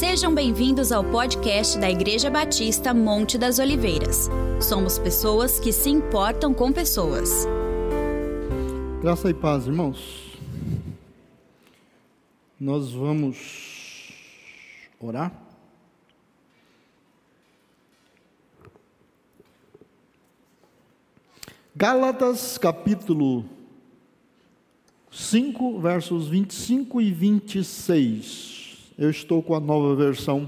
Sejam bem-vindos ao podcast da Igreja Batista Monte das Oliveiras. Somos pessoas que se importam com pessoas. Graça e paz, irmãos. Nós vamos orar. Gálatas capítulo 5, versos 25 e 26. Eu estou com a nova versão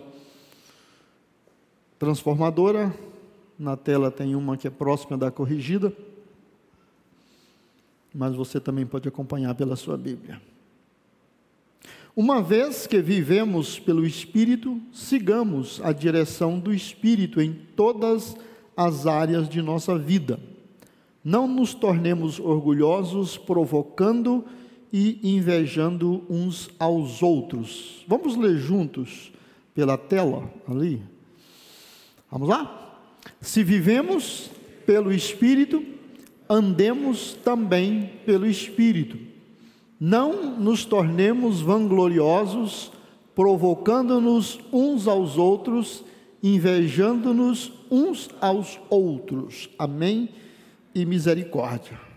transformadora. Na tela tem uma que é próxima da corrigida. Mas você também pode acompanhar pela sua Bíblia. Uma vez que vivemos pelo Espírito, sigamos a direção do Espírito em todas as áreas de nossa vida não nos tornemos orgulhosos, provocando e invejando uns aos outros. Vamos ler juntos pela tela ali? Vamos lá? Se vivemos pelo Espírito, andemos também pelo Espírito. Não nos tornemos vangloriosos, provocando-nos uns aos outros, invejando-nos uns aos outros. Amém? e misericórdia.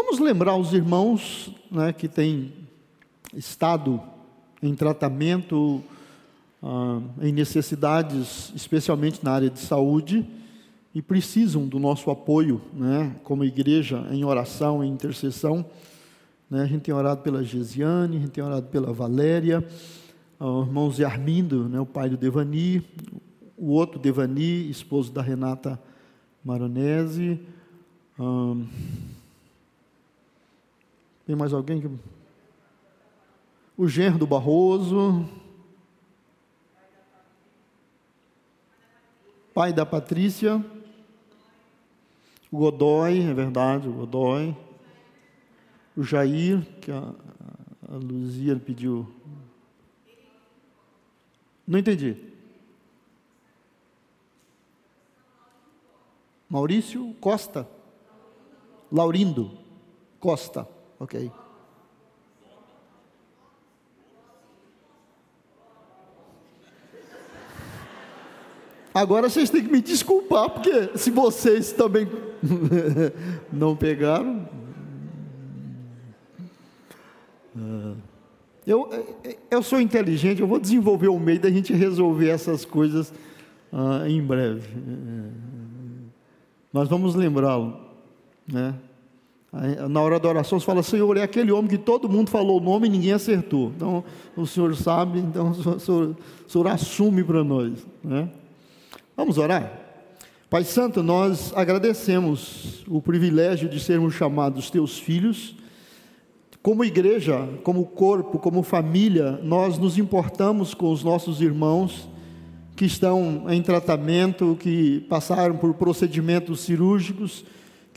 Vamos lembrar os irmãos né, que têm estado em tratamento, ah, em necessidades, especialmente na área de saúde, e precisam do nosso apoio, né, como igreja, em oração, em intercessão. Né, a gente tem orado pela Gesiane, a gente tem orado pela Valéria, o irmão Zé Armindo, né, o pai do Devani, o outro Devani, esposo da Renata Maronese. Hum, tem mais alguém que. O genro do Barroso. Pai da Patrícia. O Godoy, é verdade, o Godoy. O Jair, que a, a Luzia pediu. Não entendi. Maurício Costa. Laurindo Costa. Ok. Agora vocês têm que me desculpar, porque se vocês também não pegaram. Ah, eu, eu sou inteligente, eu vou desenvolver o meio da gente resolver essas coisas uh, em breve. Nós vamos lembrá-lo, né? Na hora da oração, você fala, Senhor, é aquele homem que todo mundo falou o nome e ninguém acertou. Então, o Senhor sabe, então o Senhor, o Senhor assume para nós. Né? Vamos orar? Pai Santo, nós agradecemos o privilégio de sermos chamados teus filhos. Como igreja, como corpo, como família, nós nos importamos com os nossos irmãos que estão em tratamento, que passaram por procedimentos cirúrgicos,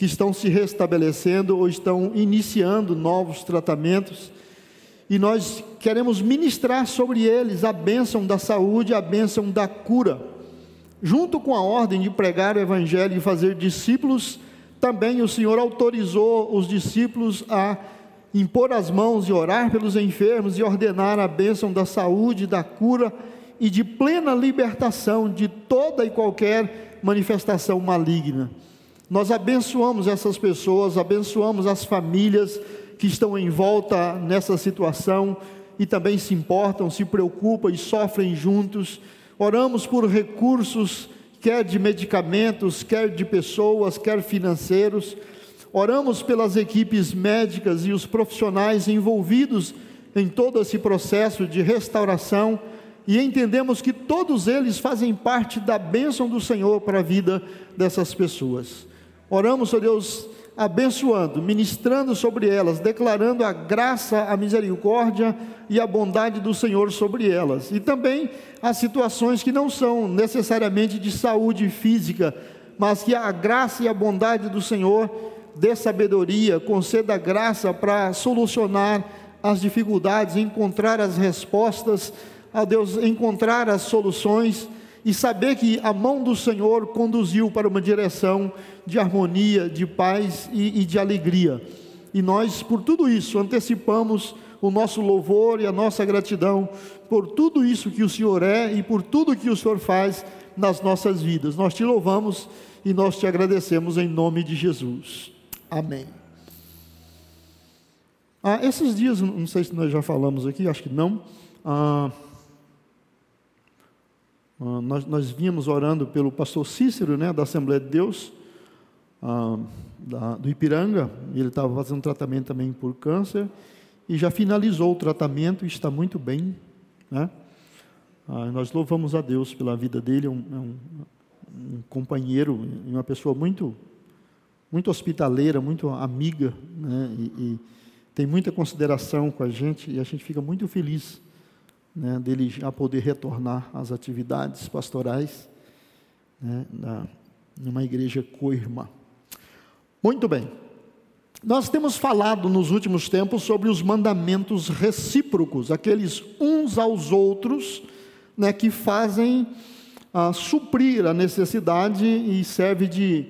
que estão se restabelecendo ou estão iniciando novos tratamentos. E nós queremos ministrar sobre eles a bênção da saúde, a bênção da cura. Junto com a ordem de pregar o Evangelho e fazer discípulos, também o Senhor autorizou os discípulos a impor as mãos e orar pelos enfermos e ordenar a bênção da saúde, da cura e de plena libertação de toda e qualquer manifestação maligna. Nós abençoamos essas pessoas, abençoamos as famílias que estão em volta nessa situação e também se importam, se preocupam e sofrem juntos. Oramos por recursos, quer de medicamentos, quer de pessoas, quer financeiros. Oramos pelas equipes médicas e os profissionais envolvidos em todo esse processo de restauração e entendemos que todos eles fazem parte da bênção do Senhor para a vida dessas pessoas. Oramos, ó Deus, abençoando, ministrando sobre elas, declarando a graça, a misericórdia e a bondade do Senhor sobre elas. E também as situações que não são necessariamente de saúde física, mas que a graça e a bondade do Senhor dê sabedoria, conceda graça para solucionar as dificuldades, encontrar as respostas a Deus encontrar as soluções e saber que a mão do Senhor conduziu para uma direção de harmonia, de paz e, e de alegria. E nós, por tudo isso, antecipamos o nosso louvor e a nossa gratidão por tudo isso que o Senhor é e por tudo que o Senhor faz nas nossas vidas. Nós te louvamos e nós te agradecemos em nome de Jesus. Amém. Ah, esses dias, não sei se nós já falamos aqui, acho que não. Ah, ah, nós, nós vínhamos orando pelo pastor Cícero, né, da Assembleia de Deus, ah, da, do Ipiranga. Ele estava fazendo tratamento também por câncer e já finalizou o tratamento e está muito bem. Né? Ah, nós louvamos a Deus pela vida dele, é um, é um, um companheiro e uma pessoa muito, muito hospitaleira, muito amiga, né? e, e tem muita consideração com a gente e a gente fica muito feliz né, dele já poder retornar às atividades pastorais né, na, numa igreja co-irmã. Muito bem. Nós temos falado nos últimos tempos sobre os mandamentos recíprocos, aqueles uns aos outros, né, que fazem ah, suprir a necessidade e serve de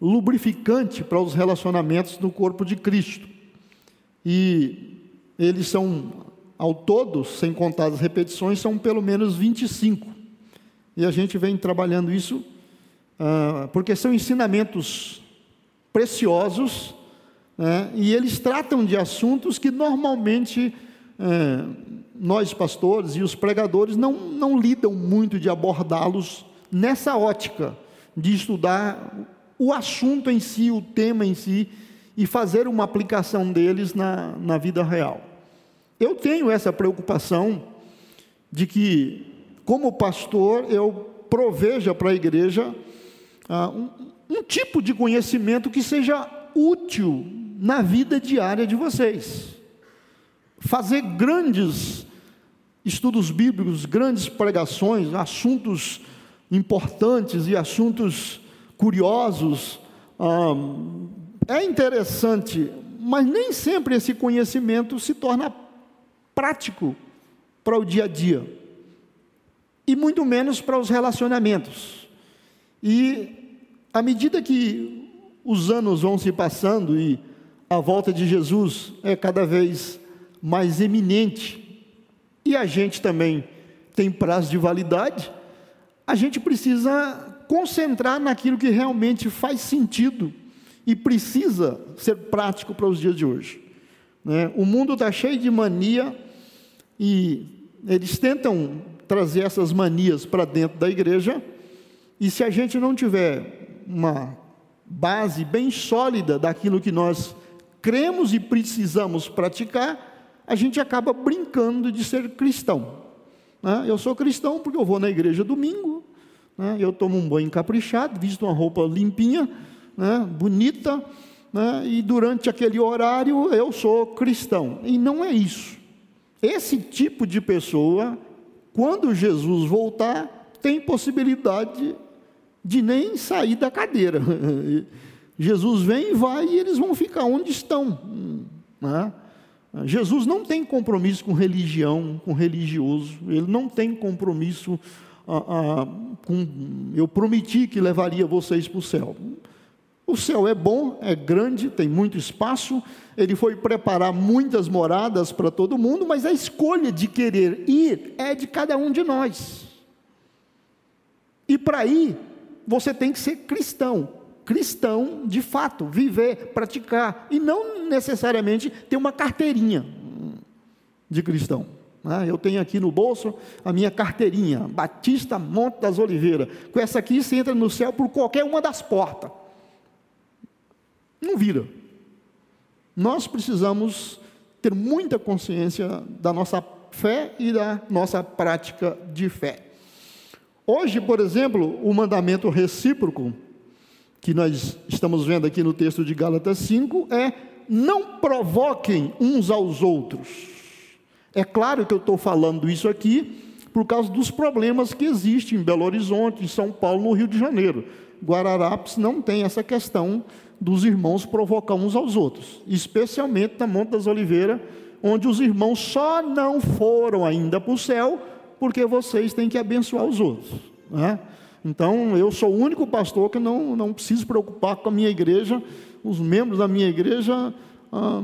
lubrificante para os relacionamentos do corpo de Cristo. E eles são, ao todo, sem contar as repetições, são pelo menos 25. E a gente vem trabalhando isso uh, porque são ensinamentos preciosos né, e eles tratam de assuntos que normalmente uh, nós, pastores e os pregadores, não, não lidam muito de abordá-los nessa ótica de estudar o assunto em si, o tema em si e fazer uma aplicação deles na, na vida real. Eu tenho essa preocupação de que, como pastor, eu proveja para a igreja ah, um, um tipo de conhecimento que seja útil na vida diária de vocês. Fazer grandes estudos bíblicos, grandes pregações, assuntos importantes e assuntos curiosos, ah, é interessante, mas nem sempre esse conhecimento se torna prático para o dia a dia, e muito menos para os relacionamentos. E à medida que os anos vão se passando e a volta de Jesus é cada vez mais eminente, e a gente também tem prazo de validade, a gente precisa concentrar naquilo que realmente faz sentido e precisa ser prático para os dias de hoje. Né? O mundo está cheio de mania e eles tentam trazer essas manias para dentro da igreja, e se a gente não tiver uma base bem sólida daquilo que nós cremos e precisamos praticar, a gente acaba brincando de ser cristão. Né? Eu sou cristão porque eu vou na igreja domingo, né? eu tomo um banho caprichado, visto uma roupa limpinha, né, bonita, e durante aquele horário eu sou cristão. E não é isso. Esse tipo de pessoa, quando Jesus voltar, tem possibilidade de nem sair da cadeira. Jesus vem e vai e eles vão ficar onde estão. Né? Jesus não tem compromisso com religião, com religioso, ele não tem compromisso ah, ah, com. Eu prometi que levaria vocês para o céu. O céu é bom, é grande, tem muito espaço, ele foi preparar muitas moradas para todo mundo, mas a escolha de querer ir é de cada um de nós. E para ir, você tem que ser cristão, cristão de fato, viver, praticar, e não necessariamente ter uma carteirinha de cristão. Ah, eu tenho aqui no bolso a minha carteirinha, Batista Monte das Oliveiras. Com essa aqui você entra no céu por qualquer uma das portas. Não vira. Nós precisamos ter muita consciência da nossa fé e da nossa prática de fé. Hoje, por exemplo, o mandamento recíproco, que nós estamos vendo aqui no texto de Gálatas 5, é não provoquem uns aos outros. É claro que eu estou falando isso aqui por causa dos problemas que existem em Belo Horizonte, em São Paulo, no Rio de Janeiro. Guararapes não tem essa questão dos irmãos provocar uns aos outros, especialmente na Monte das Oliveiras, onde os irmãos só não foram ainda para o céu porque vocês têm que abençoar os outros. Né? Então, eu sou o único pastor que não, não preciso preocupar com a minha igreja, os membros da minha igreja, ah,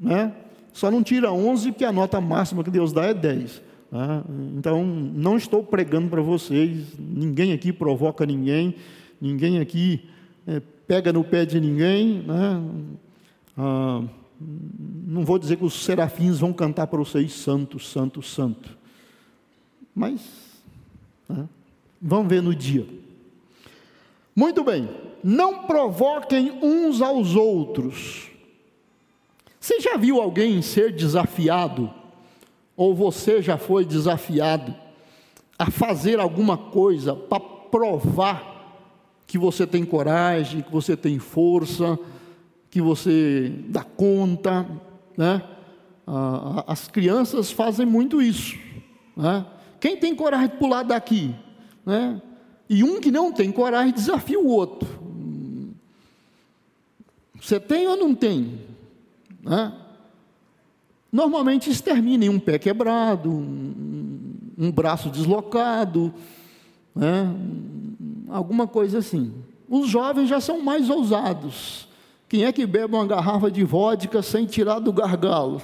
né? Só não tira 11 porque a nota máxima que Deus dá é 10. Né? Então, não estou pregando para vocês, ninguém aqui provoca ninguém, ninguém aqui é, pega no pé de ninguém. Né? Ah, não vou dizer que os serafins vão cantar para vocês santo, santo, santo. Mas, né? vamos ver no dia. Muito bem, não provoquem uns aos outros. Você já viu alguém ser desafiado, ou você já foi desafiado a fazer alguma coisa para provar que você tem coragem, que você tem força, que você dá conta, né? as crianças fazem muito isso, né? Quem tem coragem de pular daqui, né? E um que não tem coragem desafia o outro. Você tem ou não tem? Né? Normalmente isso termina em um pé quebrado, um, um braço deslocado, né? Alguma coisa assim. Os jovens já são mais ousados. Quem é que bebe uma garrafa de vodka sem tirar do gargalo?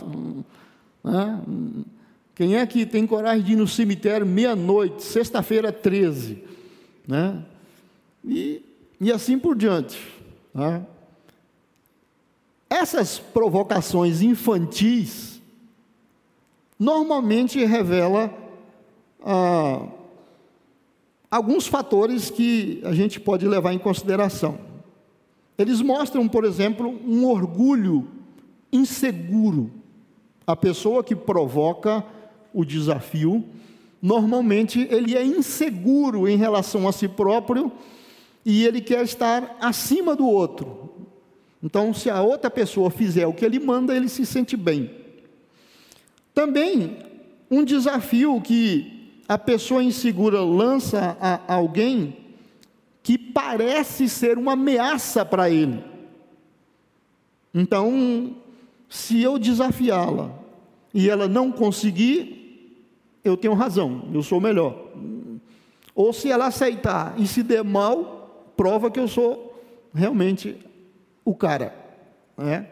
Né? Quem é que tem coragem de ir no cemitério meia-noite, sexta-feira 13? Né? E, e assim por diante. Né? Essas provocações infantis normalmente revela ah, alguns fatores que a gente pode levar em consideração. Eles mostram, por exemplo, um orgulho inseguro. A pessoa que provoca o desafio normalmente ele é inseguro em relação a si próprio e ele quer estar acima do outro. Então, se a outra pessoa fizer o que ele manda, ele se sente bem. Também, um desafio que a pessoa insegura lança a alguém que parece ser uma ameaça para ele. Então, se eu desafiá-la e ela não conseguir, eu tenho razão, eu sou melhor. Ou se ela aceitar e se der mal, prova que eu sou realmente o cara. Né?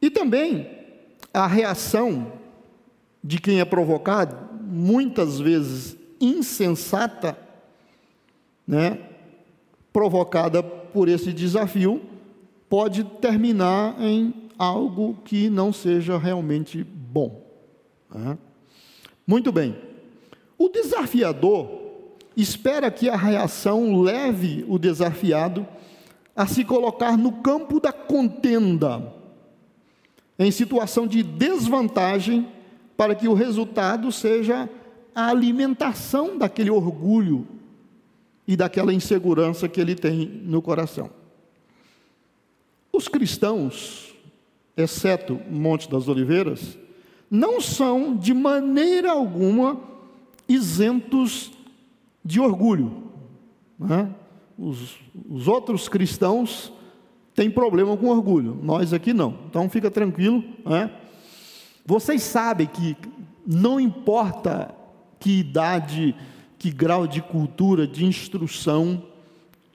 E também a reação de quem é provocado, muitas vezes insensata, né? provocada por esse desafio, pode terminar em algo que não seja realmente bom. Né? Muito bem. O desafiador espera que a reação leve o desafiado a se colocar no campo da contenda, em situação de desvantagem, para que o resultado seja a alimentação daquele orgulho e daquela insegurança que ele tem no coração. Os cristãos, exceto Monte das Oliveiras, não são de maneira alguma isentos de orgulho. Né? Os, os outros cristãos têm problema com orgulho, nós aqui não. Então fica tranquilo. Né? Vocês sabem que não importa que idade, que grau de cultura, de instrução,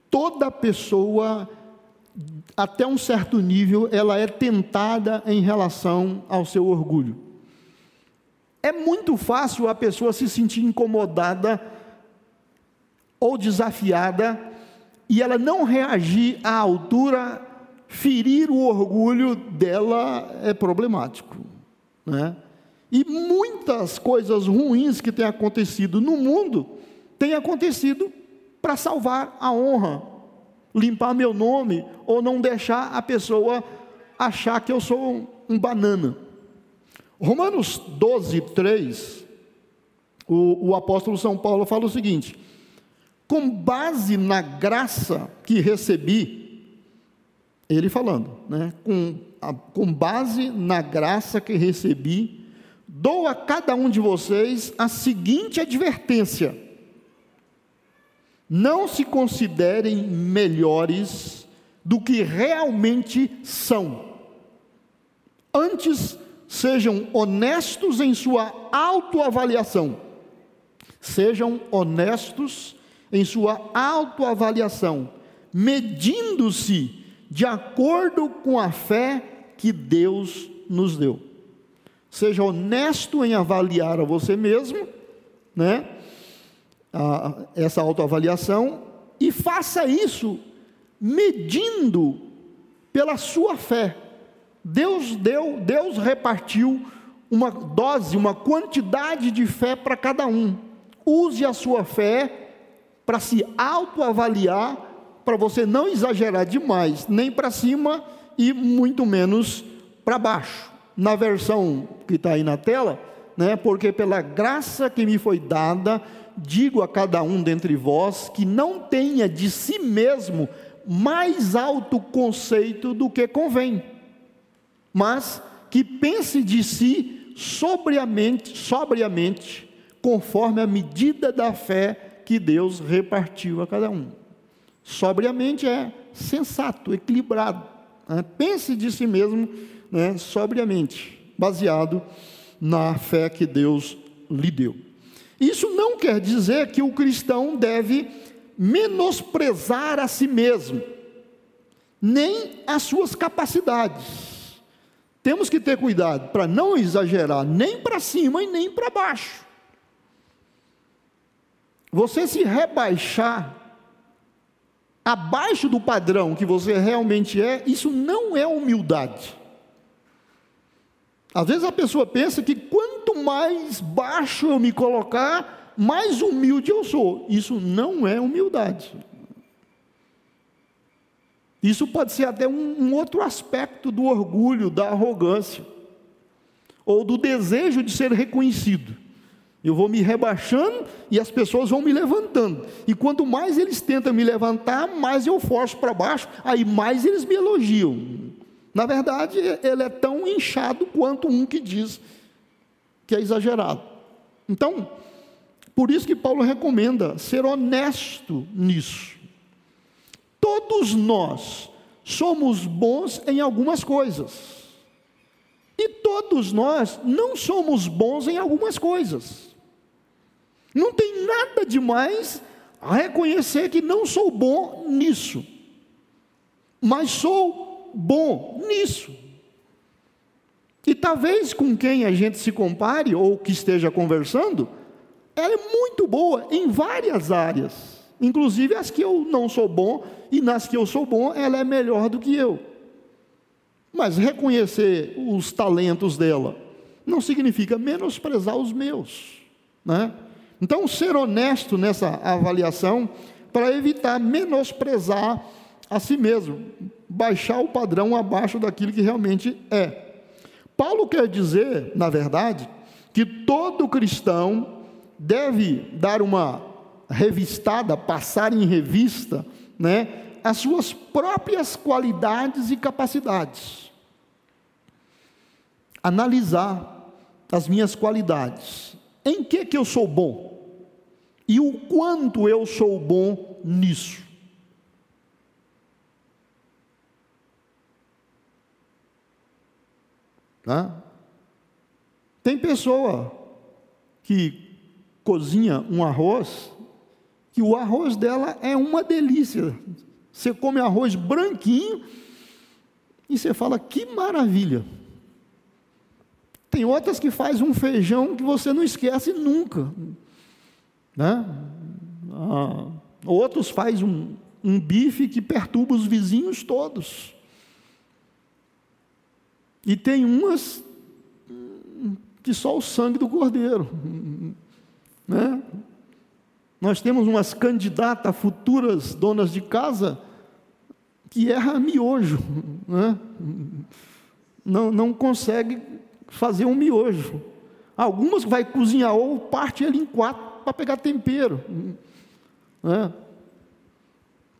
toda pessoa, até um certo nível, ela é tentada em relação ao seu orgulho. É muito fácil a pessoa se sentir incomodada ou desafiada e ela não reagir à altura, ferir o orgulho dela é problemático. Né? E muitas coisas ruins que têm acontecido no mundo têm acontecido para salvar a honra, limpar meu nome ou não deixar a pessoa achar que eu sou um banana. Romanos 12, 3, o, o apóstolo São Paulo fala o seguinte: com base na graça que recebi, ele falando, né, com, a, com base na graça que recebi, dou a cada um de vocês a seguinte advertência: não se considerem melhores do que realmente são. Antes, sejam honestos em sua autoavaliação. Sejam honestos em sua autoavaliação, medindo-se de acordo com a fé que Deus nos deu. seja honesto em avaliar a você mesmo, né? A, essa autoavaliação e faça isso medindo pela sua fé. Deus deu, Deus repartiu uma dose, uma quantidade de fé para cada um. Use a sua fé para se autoavaliar, para você não exagerar demais, nem para cima e muito menos para baixo. Na versão que está aí na tela, né, porque pela graça que me foi dada, digo a cada um dentre vós que não tenha de si mesmo mais alto conceito do que convém, mas que pense de si sobriamente, sobriamente, conforme a medida da fé que Deus repartiu a cada um. Sobriamente é sensato, equilibrado. Né? Pense de si mesmo né, sobriamente, baseado na fé que Deus lhe deu. Isso não quer dizer que o cristão deve menosprezar a si mesmo, nem as suas capacidades. Temos que ter cuidado para não exagerar nem para cima e nem para baixo. Você se rebaixar abaixo do padrão que você realmente é, isso não é humildade. Às vezes a pessoa pensa que quanto mais baixo eu me colocar, mais humilde eu sou. Isso não é humildade. Isso pode ser até um, um outro aspecto do orgulho, da arrogância, ou do desejo de ser reconhecido. Eu vou me rebaixando e as pessoas vão me levantando. E quanto mais eles tentam me levantar, mais eu forço para baixo, aí mais eles me elogiam. Na verdade, ele é tão inchado quanto um que diz que é exagerado. Então, por isso que Paulo recomenda ser honesto nisso. Todos nós somos bons em algumas coisas. E todos nós não somos bons em algumas coisas. Não tem nada demais a reconhecer que não sou bom nisso. Mas sou bom nisso. E talvez com quem a gente se compare ou que esteja conversando, ela é muito boa em várias áreas, inclusive as que eu não sou bom e nas que eu sou bom, ela é melhor do que eu. Mas reconhecer os talentos dela não significa menosprezar os meus, né? Então, ser honesto nessa avaliação para evitar menosprezar a si mesmo, baixar o padrão abaixo daquilo que realmente é. Paulo quer dizer, na verdade, que todo cristão deve dar uma revistada, passar em revista, né, as suas próprias qualidades e capacidades. Analisar as minhas qualidades. Em que que eu sou bom? E o quanto eu sou bom nisso? Tá? Tem pessoa que cozinha um arroz, que o arroz dela é uma delícia. Você come arroz branquinho e você fala que maravilha. Tem outras que faz um feijão que você não esquece nunca. Né? Ah, outros faz um, um bife que perturba os vizinhos todos. E tem umas que só o sangue do cordeiro. Né? Nós temos umas candidatas futuras donas de casa que erra miojo. Né? Não, não consegue fazer um miojo. Algumas vai cozinhar ou parte ele em quatro para pegar tempero. Né?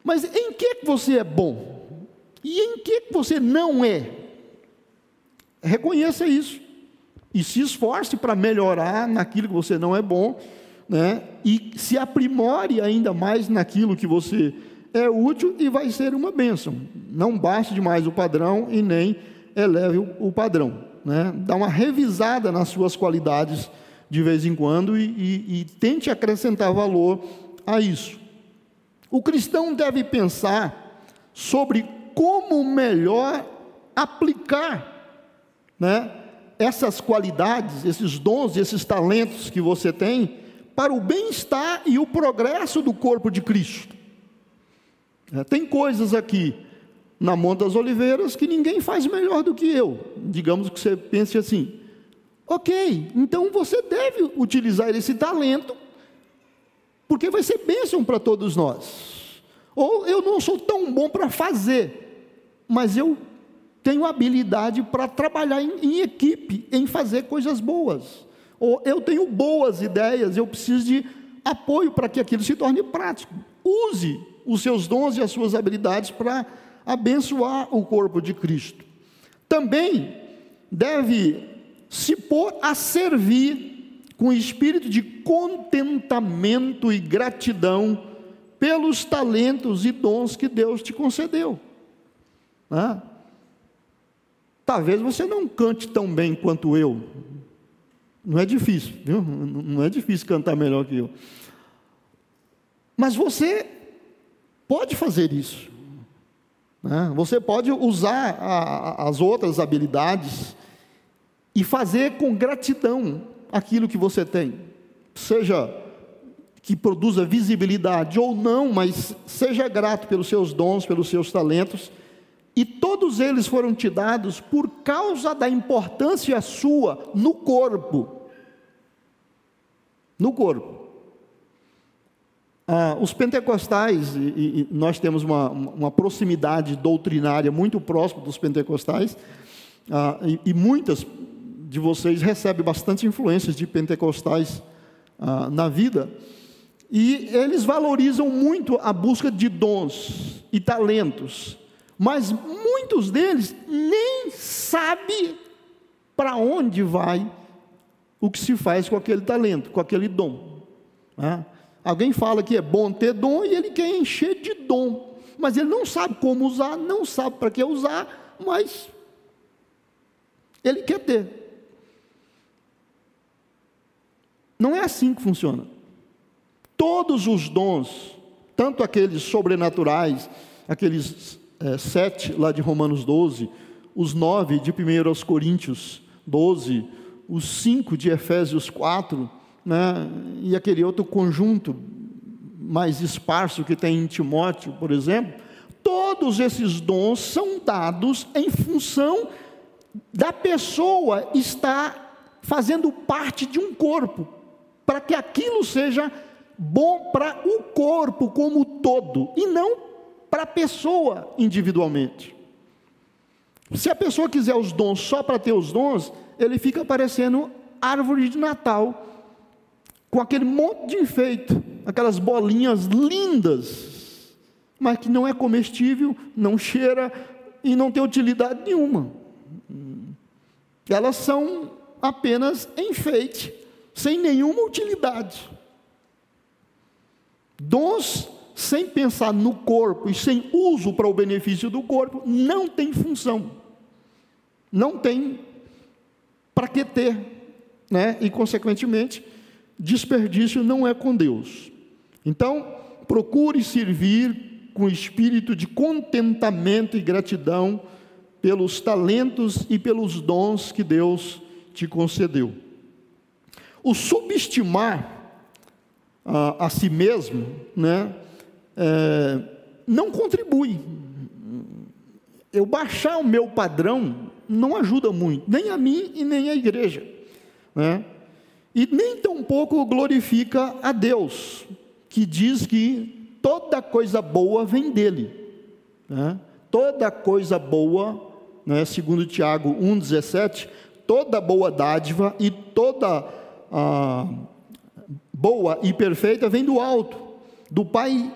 Mas em que você é bom? E em que você não é? Reconheça isso e se esforce para melhorar naquilo que você não é bom, né? E se aprimore ainda mais naquilo que você é útil e vai ser uma bênção. Não baixe demais o padrão e nem eleve o, padrão, né? Dá uma revisada nas suas qualidades de vez em quando e, e, e tente acrescentar valor a isso. O cristão deve pensar sobre como melhor aplicar né, essas qualidades, esses dons, esses talentos que você tem para o bem-estar e o progresso do corpo de Cristo. É, tem coisas aqui na Monte das Oliveiras que ninguém faz melhor do que eu. Digamos que você pense assim: ok, então você deve utilizar esse talento, porque vai ser bênção para todos nós. Ou eu não sou tão bom para fazer, mas eu tenho habilidade para trabalhar em, em, equipe, em fazer coisas boas. Ou eu tenho boas ideias, eu preciso de apoio para que aquilo se torne prático. Use os seus dons e as suas habilidades para abençoar o corpo de Cristo. Também deve se pôr a servir com espírito de contentamento e gratidão pelos talentos e dons que Deus te concedeu. Né? Talvez você não cante tão bem quanto eu. Não é difícil, viu? Não é difícil cantar melhor que eu. Mas você pode fazer isso. Né? Você pode usar a, as outras habilidades e fazer com gratidão aquilo que você tem. Seja que produza visibilidade ou não, mas seja grato pelos seus dons, pelos seus talentos e todos eles foram te dados por causa da importância sua no corpo. No corpo. Ah, os pentecostais, e, e, nós temos uma, uma, proximidade doutrinária muito próxima dos pentecostais, ah, e, e, muitas de vocês recebem bastante influências de pentecostais ah, na vida, e eles valorizam muito a busca de dons e talentos mas muitos deles nem sabem para onde vai o que se faz com aquele talento, com aquele dom. Né? Alguém fala que é bom ter dom e ele quer encher de dom, mas ele não sabe como usar, não sabe para que usar, mas ele quer ter. Não é assim que funciona. Todos os dons, tanto aqueles sobrenaturais, aqueles é, 7 lá de Romanos 12, os 9 de 1 aos Coríntios 12, os 5 de Efésios 4, né, e aquele outro conjunto mais esparso que tem em Timóteo, por exemplo, todos esses dons são dados em função da pessoa estar fazendo parte de um corpo, para que aquilo seja bom para o corpo como todo, e não para a pessoa individualmente. Se a pessoa quiser os dons só para ter os dons, ele fica parecendo árvore de Natal, com aquele monte de enfeite, aquelas bolinhas lindas, mas que não é comestível, não cheira e não tem utilidade nenhuma. Elas são apenas enfeite, sem nenhuma utilidade. Dons sem pensar no corpo e sem uso para o benefício do corpo, não tem função. Não tem para que ter, né? E consequentemente, desperdício não é com Deus. Então, procure servir com espírito de contentamento e gratidão pelos talentos e pelos dons que Deus te concedeu. O subestimar a, a si mesmo, né? é, não contribui. Eu baixar o meu padrão não ajuda muito, nem a mim e nem a igreja. Né? E nem tampouco glorifica a Deus, que diz que toda coisa boa vem dele. Né? Toda coisa boa, né, segundo Tiago 1,17, toda boa dádiva e toda ah, boa e perfeita vem do alto, do Pai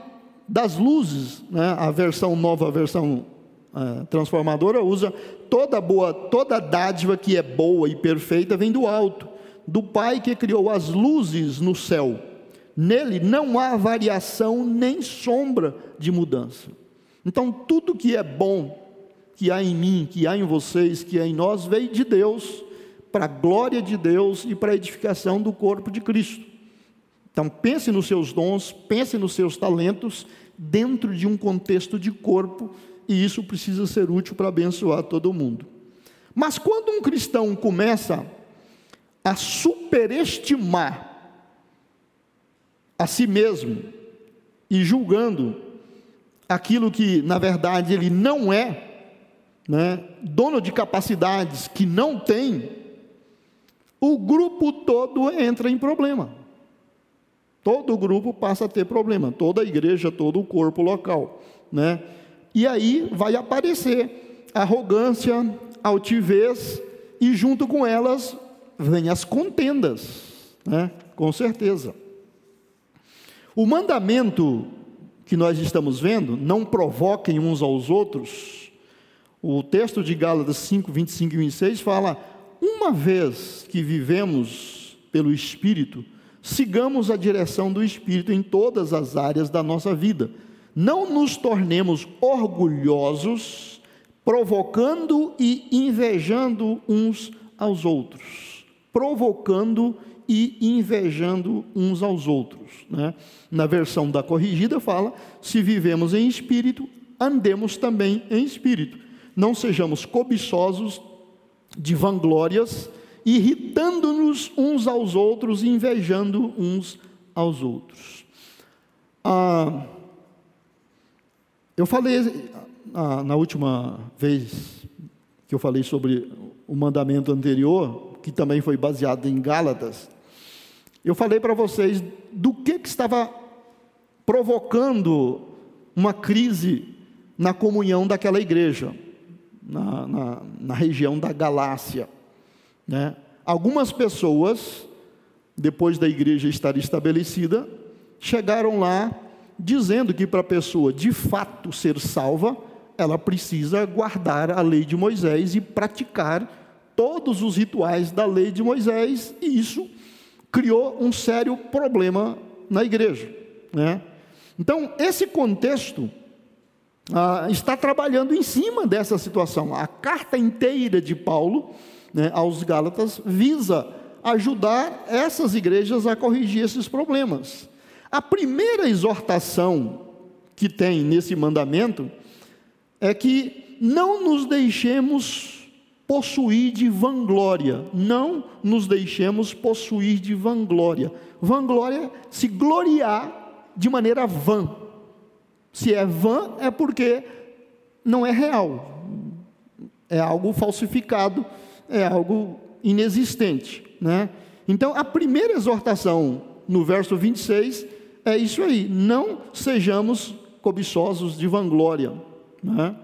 das luzes, né, a versão nova, a versão é, transformadora, usa toda boa, toda dádiva que é boa e perfeita vem do alto, do Pai que criou as luzes no céu. Nele não há variação nem sombra de mudança. Então, tudo que é bom, que há em mim, que há em vocês, que há em nós, veio de Deus, para a glória de Deus e para a edificação do corpo de Cristo. Então, pense nos seus dons, pense nos seus talentos, dentro de um contexto de corpo, e isso precisa ser útil para abençoar todo mundo. Mas quando um cristão começa a superestimar a si mesmo e julgando aquilo que na verdade ele não é, né, dono de capacidades que não tem, o grupo todo entra em problema. Todo o grupo passa a ter problema, toda a igreja, todo o corpo local, né? E aí vai aparecer arrogância, altivez e junto com elas vem as contendas, né? Com certeza. O mandamento que nós estamos vendo, não provoquem uns aos outros. O texto de Gálatas 5, 25 e 26 fala: uma vez que vivemos pelo Espírito, sigamos a direção do Espírito em todas as áreas da nossa vida. Não nos tornemos orgulhosos, provocando e invejando uns aos outros. Provocando e invejando uns aos outros. Né? Na versão da corrigida fala: se vivemos em espírito, andemos também em espírito. Não sejamos cobiçosos de vanglórias, irritando-nos uns aos outros e invejando uns aos outros. Ah, eu falei ah, na última vez que eu falei sobre o mandamento anterior, que também foi baseado em Gálatas, eu falei para vocês do que, que estava provocando uma crise na comunhão daquela igreja, na, na, na região da Galácia. Né? Algumas pessoas, depois da igreja estar estabelecida, chegaram lá dizendo que para a pessoa de fato ser salva, ela precisa guardar a lei de Moisés e praticar todos os rituais da lei de Moisés, e isso criou um sério problema na igreja. Né? Então, esse contexto ah, está trabalhando em cima dessa situação. A carta inteira de Paulo né, aos Gálatas visa ajudar essas igrejas a corrigir esses problemas. A primeira exortação que tem nesse mandamento é que não nos deixemos possuir de vanglória. Não nos deixemos possuir de vanglória. Vanglória se gloriar de maneira vã. Se é vã, é porque não é real. É algo falsificado, é algo inexistente. Né? Então, a primeira exortação no verso 26 é isso aí: não sejamos cobiçosos de vanglória. Né?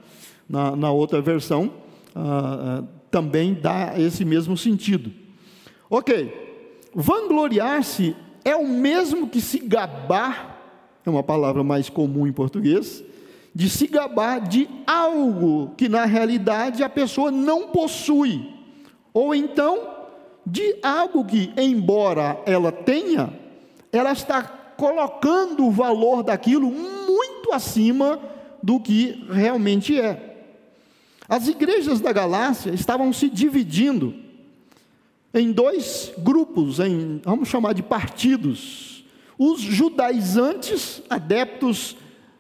Na, na outra versão, ah, ah, também dá esse mesmo sentido. Ok, vangloriar-se é o mesmo que se gabar, é uma palavra mais comum em português, de se gabar de algo que na realidade a pessoa não possui, ou então de algo que, embora ela tenha, ela está colocando o valor daquilo muito acima do que realmente é. As igrejas da Galácia estavam se dividindo em dois grupos, em, vamos chamar de partidos. Os judaizantes, adeptos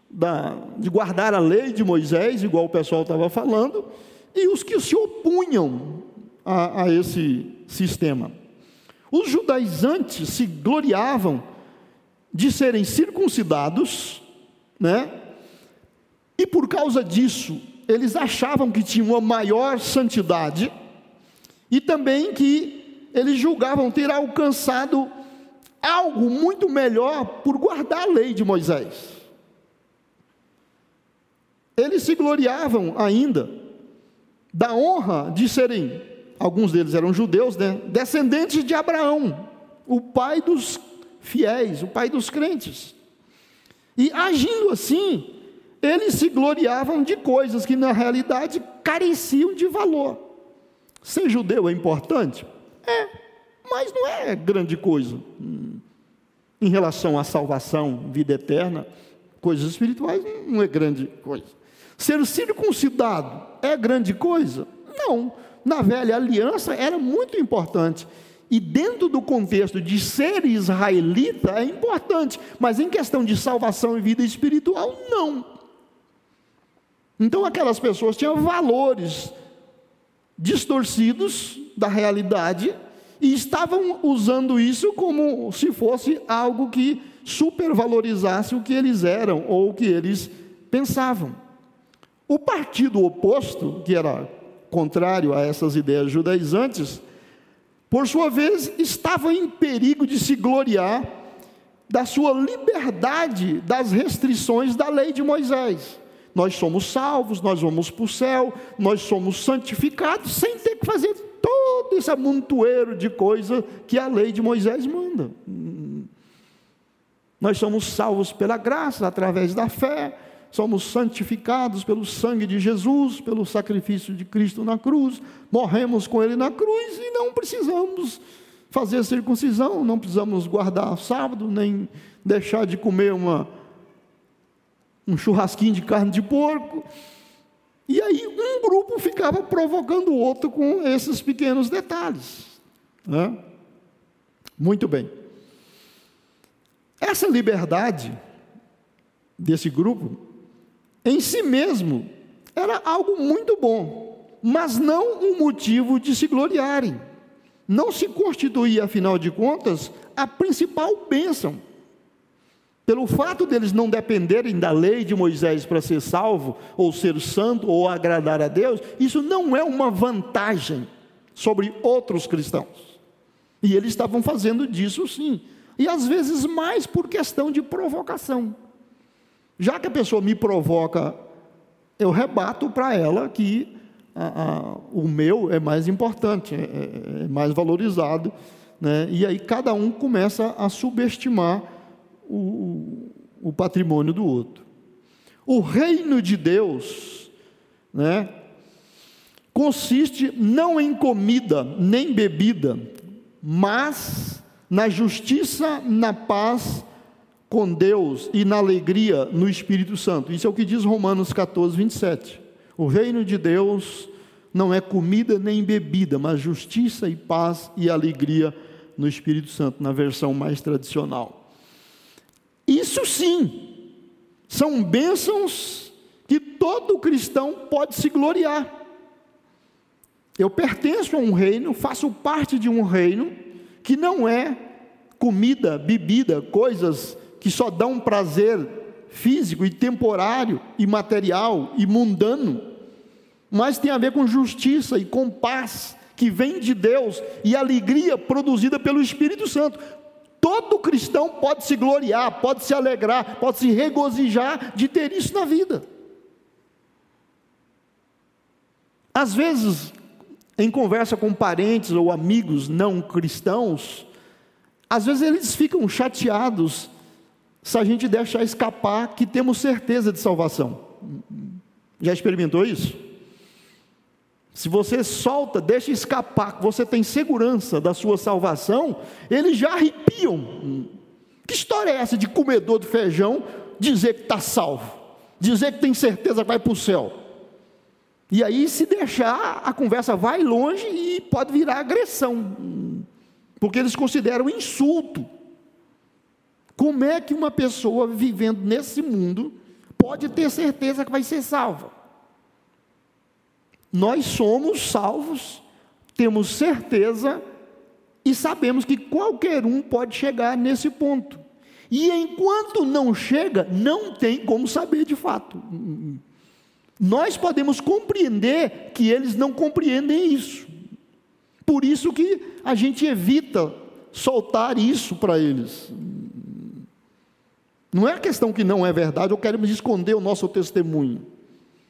da, de guardar a lei de Moisés, igual o pessoal estava falando, e os que se opunham a, a esse sistema. Os judaizantes se gloriavam de serem circuncidados, né? E por causa disso, eles achavam que tinham uma maior santidade e também que eles julgavam ter alcançado algo muito melhor por guardar a lei de Moisés. Eles se gloriavam ainda da honra de serem, alguns deles eram judeus, né, descendentes de Abraão, o pai dos fiéis, o pai dos crentes. E agindo assim, eles se gloriavam de coisas que na realidade careciam de valor. Ser judeu é importante? É, mas não é grande coisa. Em relação à salvação, vida eterna, coisas espirituais, não é grande coisa. Ser circuncidado é grande coisa? Não. Na velha aliança era muito importante. E dentro do contexto de ser israelita é importante, mas em questão de salvação e vida espiritual, não. Então aquelas pessoas tinham valores distorcidos da realidade e estavam usando isso como se fosse algo que supervalorizasse o que eles eram ou o que eles pensavam. O partido oposto, que era contrário a essas ideias judaizantes, por sua vez, estava em perigo de se gloriar da sua liberdade das restrições da lei de Moisés. Nós somos salvos, nós vamos para o céu, nós somos santificados, sem ter que fazer todo esse amontoeiro de coisa que a lei de Moisés manda. Nós somos salvos pela graça, através da fé, somos santificados pelo sangue de Jesus, pelo sacrifício de Cristo na cruz, morremos com Ele na cruz e não precisamos fazer circuncisão, não precisamos guardar sábado, nem deixar de comer uma, um churrasquinho de carne de porco. E aí um grupo ficava provocando o outro com esses pequenos detalhes. Né? Muito bem. Essa liberdade desse grupo, em si mesmo, era algo muito bom, mas não um motivo de se gloriarem. Não se constituía, afinal de contas, a principal bênção pelo fato deles não dependerem da lei de Moisés para ser salvo, ou ser santo, ou agradar a Deus, isso não é uma vantagem sobre outros cristãos. E eles estavam fazendo disso sim. E às vezes mais por questão de provocação. Já que a pessoa me provoca, eu rebato para ela que a, a, o meu é mais importante, é, é, é mais valorizado. Né? E aí cada um começa a subestimar o, o patrimônio do outro. O reino de Deus, né, consiste não em comida nem bebida, mas na justiça, na paz com Deus e na alegria no Espírito Santo. Isso é o que diz Romanos 14, 27. O reino de Deus não é comida nem bebida, mas justiça e paz e alegria no Espírito Santo, na versão mais tradicional. Isso sim, são bênçãos que todo cristão pode se gloriar. Eu pertenço a um reino, faço parte de um reino que não é comida, bebida, coisas que só dão prazer físico e temporário e material e mundano, mas tem a ver com justiça e com paz que vem de Deus e alegria produzida pelo Espírito Santo. Todo cristão pode se gloriar, pode se alegrar, pode se regozijar de ter isso na vida. Às vezes, em conversa com parentes ou amigos não cristãos, às vezes eles ficam chateados se a gente deixar escapar que temos certeza de salvação. Já experimentou isso? Se você solta, deixa escapar, você tem segurança da sua salvação, eles já arrepiam. Que história é essa de comedor de feijão dizer que está salvo? Dizer que tem certeza que vai para o céu? E aí, se deixar, a conversa vai longe e pode virar agressão, porque eles consideram insulto. Como é que uma pessoa vivendo nesse mundo pode ter certeza que vai ser salva? Nós somos salvos, temos certeza e sabemos que qualquer um pode chegar nesse ponto. E enquanto não chega, não tem como saber de fato. Nós podemos compreender que eles não compreendem isso. Por isso que a gente evita soltar isso para eles. Não é questão que não é verdade ou queremos esconder o nosso testemunho.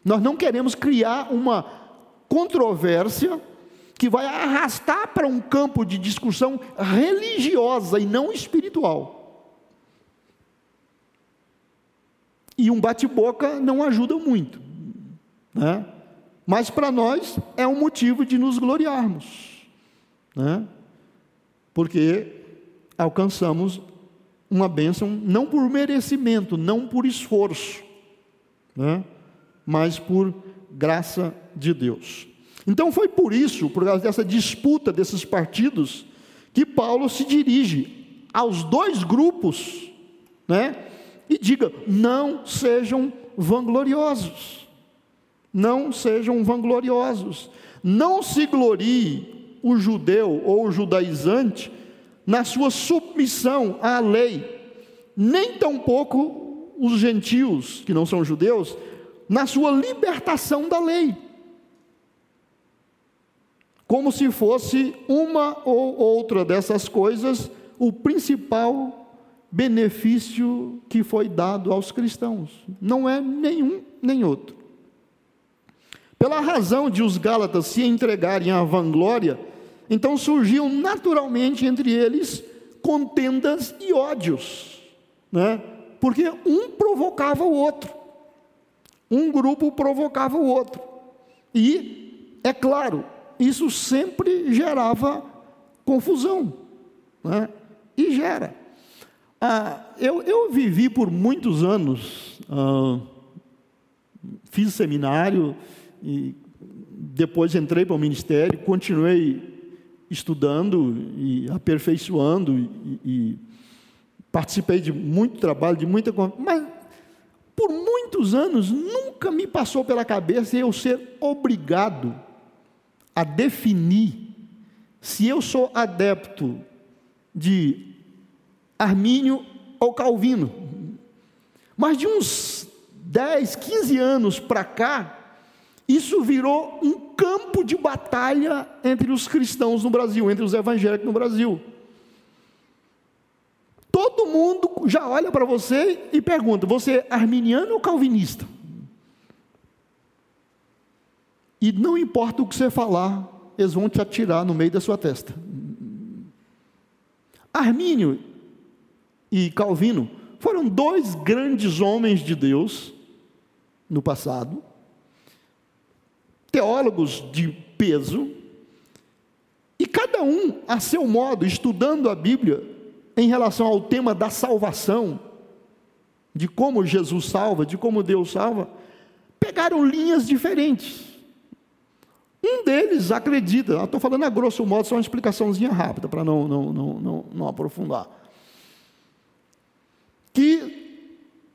Nós não queremos criar uma controvérsia que vai arrastar para um campo de discussão religiosa e não espiritual. E um bate-boca não ajuda muito, né? mas para nós é um motivo de nos gloriarmos, né? porque alcançamos uma bênção não por merecimento, não por esforço, né? mas por graça de Deus. Então foi por isso, por causa dessa disputa desses partidos, que Paulo se dirige aos dois grupos, né? E diga: não sejam vangloriosos. Não sejam vangloriosos. não se glorie o judeu ou o judaizante na sua submissão à lei, nem tampouco os gentios, que não são judeus, na sua libertação da lei. Como se fosse uma ou outra dessas coisas o principal benefício que foi dado aos cristãos. Não é nenhum nem outro. Pela razão de os Gálatas se entregarem à vanglória, então surgiam naturalmente entre eles contendas e ódios, né? porque um provocava o outro, um grupo provocava o outro, e, é claro, isso sempre gerava confusão, né? e gera. Ah, eu, eu, vivi por muitos anos, ah, fiz seminário, e depois entrei para o ministério, continuei estudando e aperfeiçoando e, e participei de muito trabalho, de muita mas por muitos anos nunca me passou pela cabeça eu ser obrigado a definir se eu sou adepto de Armínio ou Calvino. Mas de uns 10, 15 anos para cá, isso virou um campo de batalha entre os cristãos no Brasil, entre os evangélicos no Brasil. Todo mundo já olha para você e pergunta: você é arminiano ou calvinista? E não importa o que você falar, eles vão te atirar no meio da sua testa. Armínio e Calvino foram dois grandes homens de Deus no passado teólogos de peso, e cada um, a seu modo, estudando a Bíblia em relação ao tema da salvação, de como Jesus salva, de como Deus salva, pegaram linhas diferentes. Um deles acredita, estou falando a grosso modo, só uma explicaçãozinha rápida, para não, não, não, não, não aprofundar, que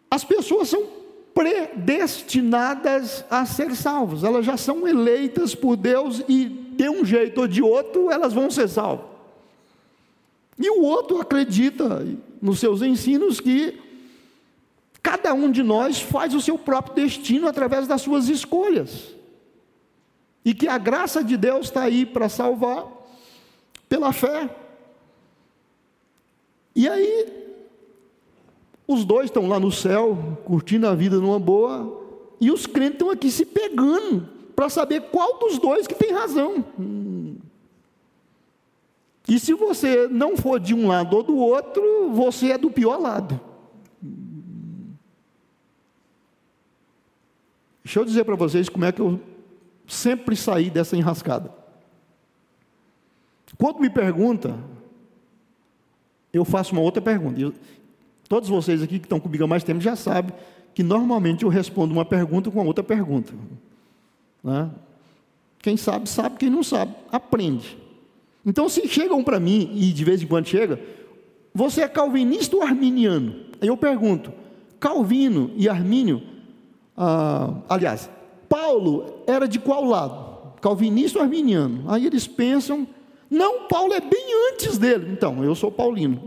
as pessoas são predestinadas a ser salvos. Elas já são eleitas por Deus e de um jeito ou de outro elas vão ser salvas. E o outro acredita nos seus ensinos que cada um de nós faz o seu próprio destino através das suas escolhas. E que a graça de Deus está aí para salvar pela fé. E aí, os dois estão lá no céu, curtindo a vida numa boa, e os crentes estão aqui se pegando para saber qual dos dois que tem razão. E se você não for de um lado ou do outro, você é do pior lado. Deixa eu dizer para vocês como é que eu sempre saí dessa enrascada. Quando me pergunta, eu faço uma outra pergunta. Todos vocês aqui que estão comigo há mais tempo já sabem que normalmente eu respondo uma pergunta com outra pergunta. Né? Quem sabe, sabe, quem não sabe, aprende. Então, se chegam para mim, e de vez em quando chega, você é calvinista ou arminiano? Aí eu pergunto, Calvino e Armínio, ah, aliás, Paulo era de qual lado? Calvinista ou arminiano? Aí eles pensam, não, Paulo é bem antes dele. Então, eu sou paulino.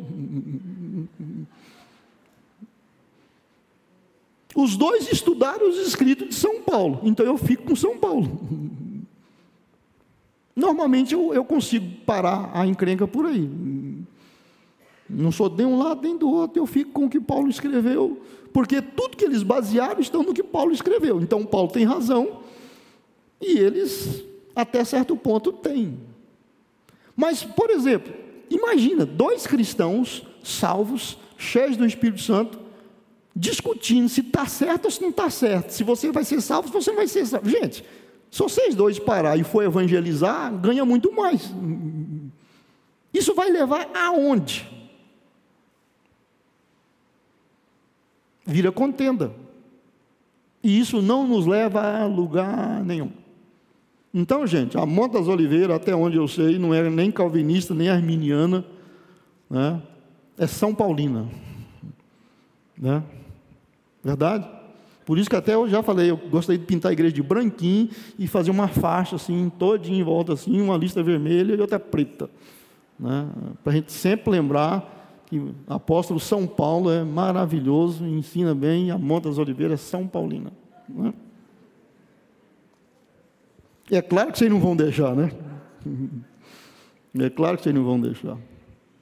Os dois estudaram os escritos de São Paulo, então eu fico com São Paulo. Normalmente eu, eu consigo parar a encrenca por aí. Não sou de um lado nem do outro, eu fico com o que Paulo escreveu, porque tudo que eles basearam estão no que Paulo escreveu. Então Paulo tem razão e eles, até certo ponto, têm. Mas, por exemplo, imagina dois cristãos salvos, cheios do Espírito Santo, discutindo se está certo ou se não está certo, se você vai ser salvo, se você vai ser salvo. Gente, se vocês dois parar e for evangelizar, ganha muito mais. Isso vai levar aonde? Vira contenda. E isso não nos leva a lugar nenhum. Então, gente, a Monte das Oliveiras, até onde eu sei, não é nem calvinista, nem arminiana, né? é São Paulina. Né? Verdade? Por isso que até eu já falei, eu gostaria de pintar a igreja de branquinho e fazer uma faixa assim, todinha em volta assim, uma lista vermelha e outra preta. Né? Para a gente sempre lembrar que o apóstolo São Paulo é maravilhoso, ensina bem, a Monte das Oliveiras São Paulina. Né? É claro que vocês não vão deixar, né? É claro que vocês não vão deixar.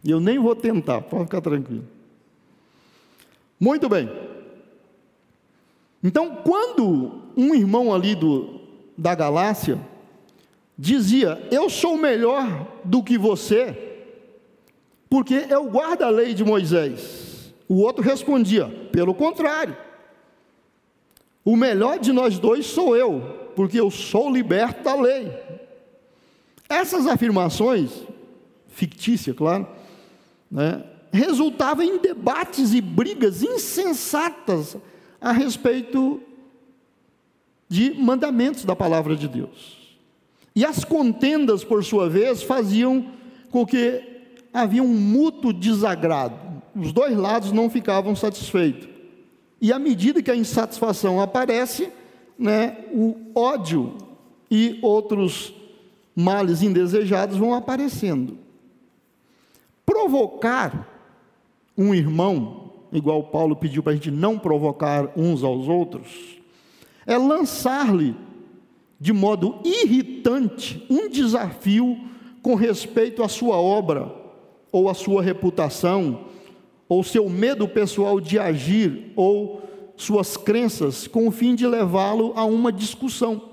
E eu nem vou tentar, pode ficar tranquilo. Muito bem. Então, quando um irmão ali do, da Galácia dizia: Eu sou melhor do que você, porque eu guardo a lei de Moisés. O outro respondia: Pelo contrário, o melhor de nós dois sou eu, porque eu sou liberto da lei. Essas afirmações, fictícias, claro, né, resultavam em debates e brigas insensatas a respeito de mandamentos da palavra de Deus. E as contendas, por sua vez, faziam com que havia um mútuo desagrado. Os dois lados não ficavam satisfeitos. E à medida que a insatisfação aparece, né, o ódio e outros males indesejados vão aparecendo. Provocar um irmão igual Paulo pediu para a gente não provocar uns aos outros, é lançar-lhe de modo irritante um desafio com respeito à sua obra, ou à sua reputação, ou seu medo pessoal de agir, ou suas crenças, com o fim de levá-lo a uma discussão,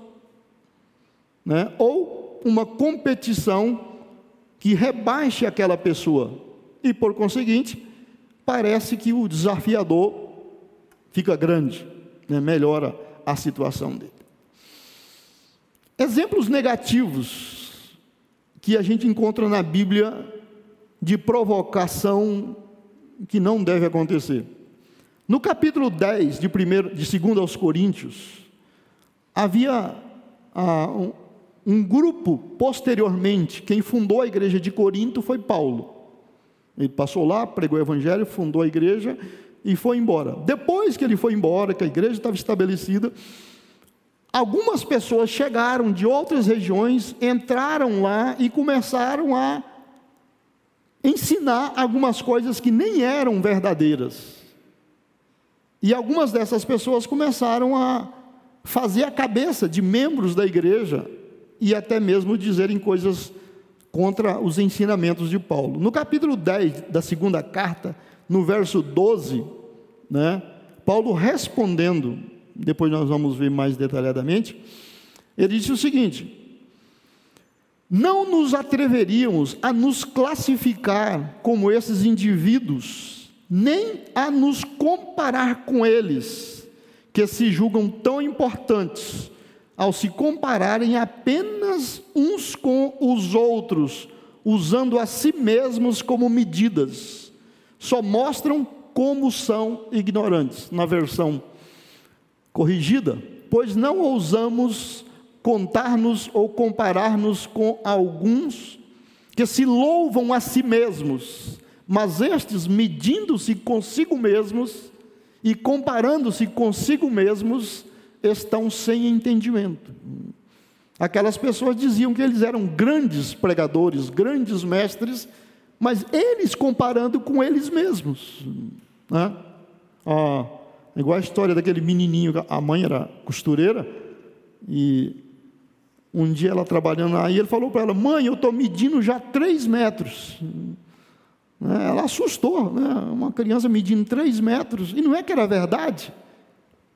né? ou uma competição que rebaixe aquela pessoa, e por conseguinte, parece que o desafiador fica grande, né? melhora a situação dele. Exemplos negativos que a gente encontra na Bíblia de provocação que não deve acontecer. No capítulo 10 de, primeiro, de 2 aos Coríntios, havia ah, um, um grupo posteriormente, quem fundou a igreja de Corinto foi Paulo. Ele passou lá, pregou o evangelho, fundou a igreja e foi embora. Depois que ele foi embora, que a igreja estava estabelecida, algumas pessoas chegaram de outras regiões, entraram lá e começaram a ensinar algumas coisas que nem eram verdadeiras. E algumas dessas pessoas começaram a fazer a cabeça de membros da igreja e até mesmo dizerem coisas contra os ensinamentos de Paulo. No capítulo 10 da segunda carta, no verso 12, né, Paulo respondendo, depois nós vamos ver mais detalhadamente, ele disse o seguinte: Não nos atreveríamos a nos classificar como esses indivíduos, nem a nos comparar com eles, que se julgam tão importantes ao se compararem apenas uns com os outros, usando a si mesmos como medidas, só mostram como são ignorantes. Na versão corrigida, pois não ousamos contar-nos ou comparar-nos com alguns que se louvam a si mesmos, mas estes, medindo-se consigo mesmos e comparando-se consigo mesmos, estão sem entendimento. Aquelas pessoas diziam que eles eram grandes pregadores, grandes mestres, mas eles comparando com eles mesmos. Né? Ah, igual a história daquele menininho, a mãe era costureira, e um dia ela trabalhando aí, ele falou para ela: Mãe, eu estou medindo já três metros. Né? Ela assustou, né? uma criança medindo três metros, e não é que era verdade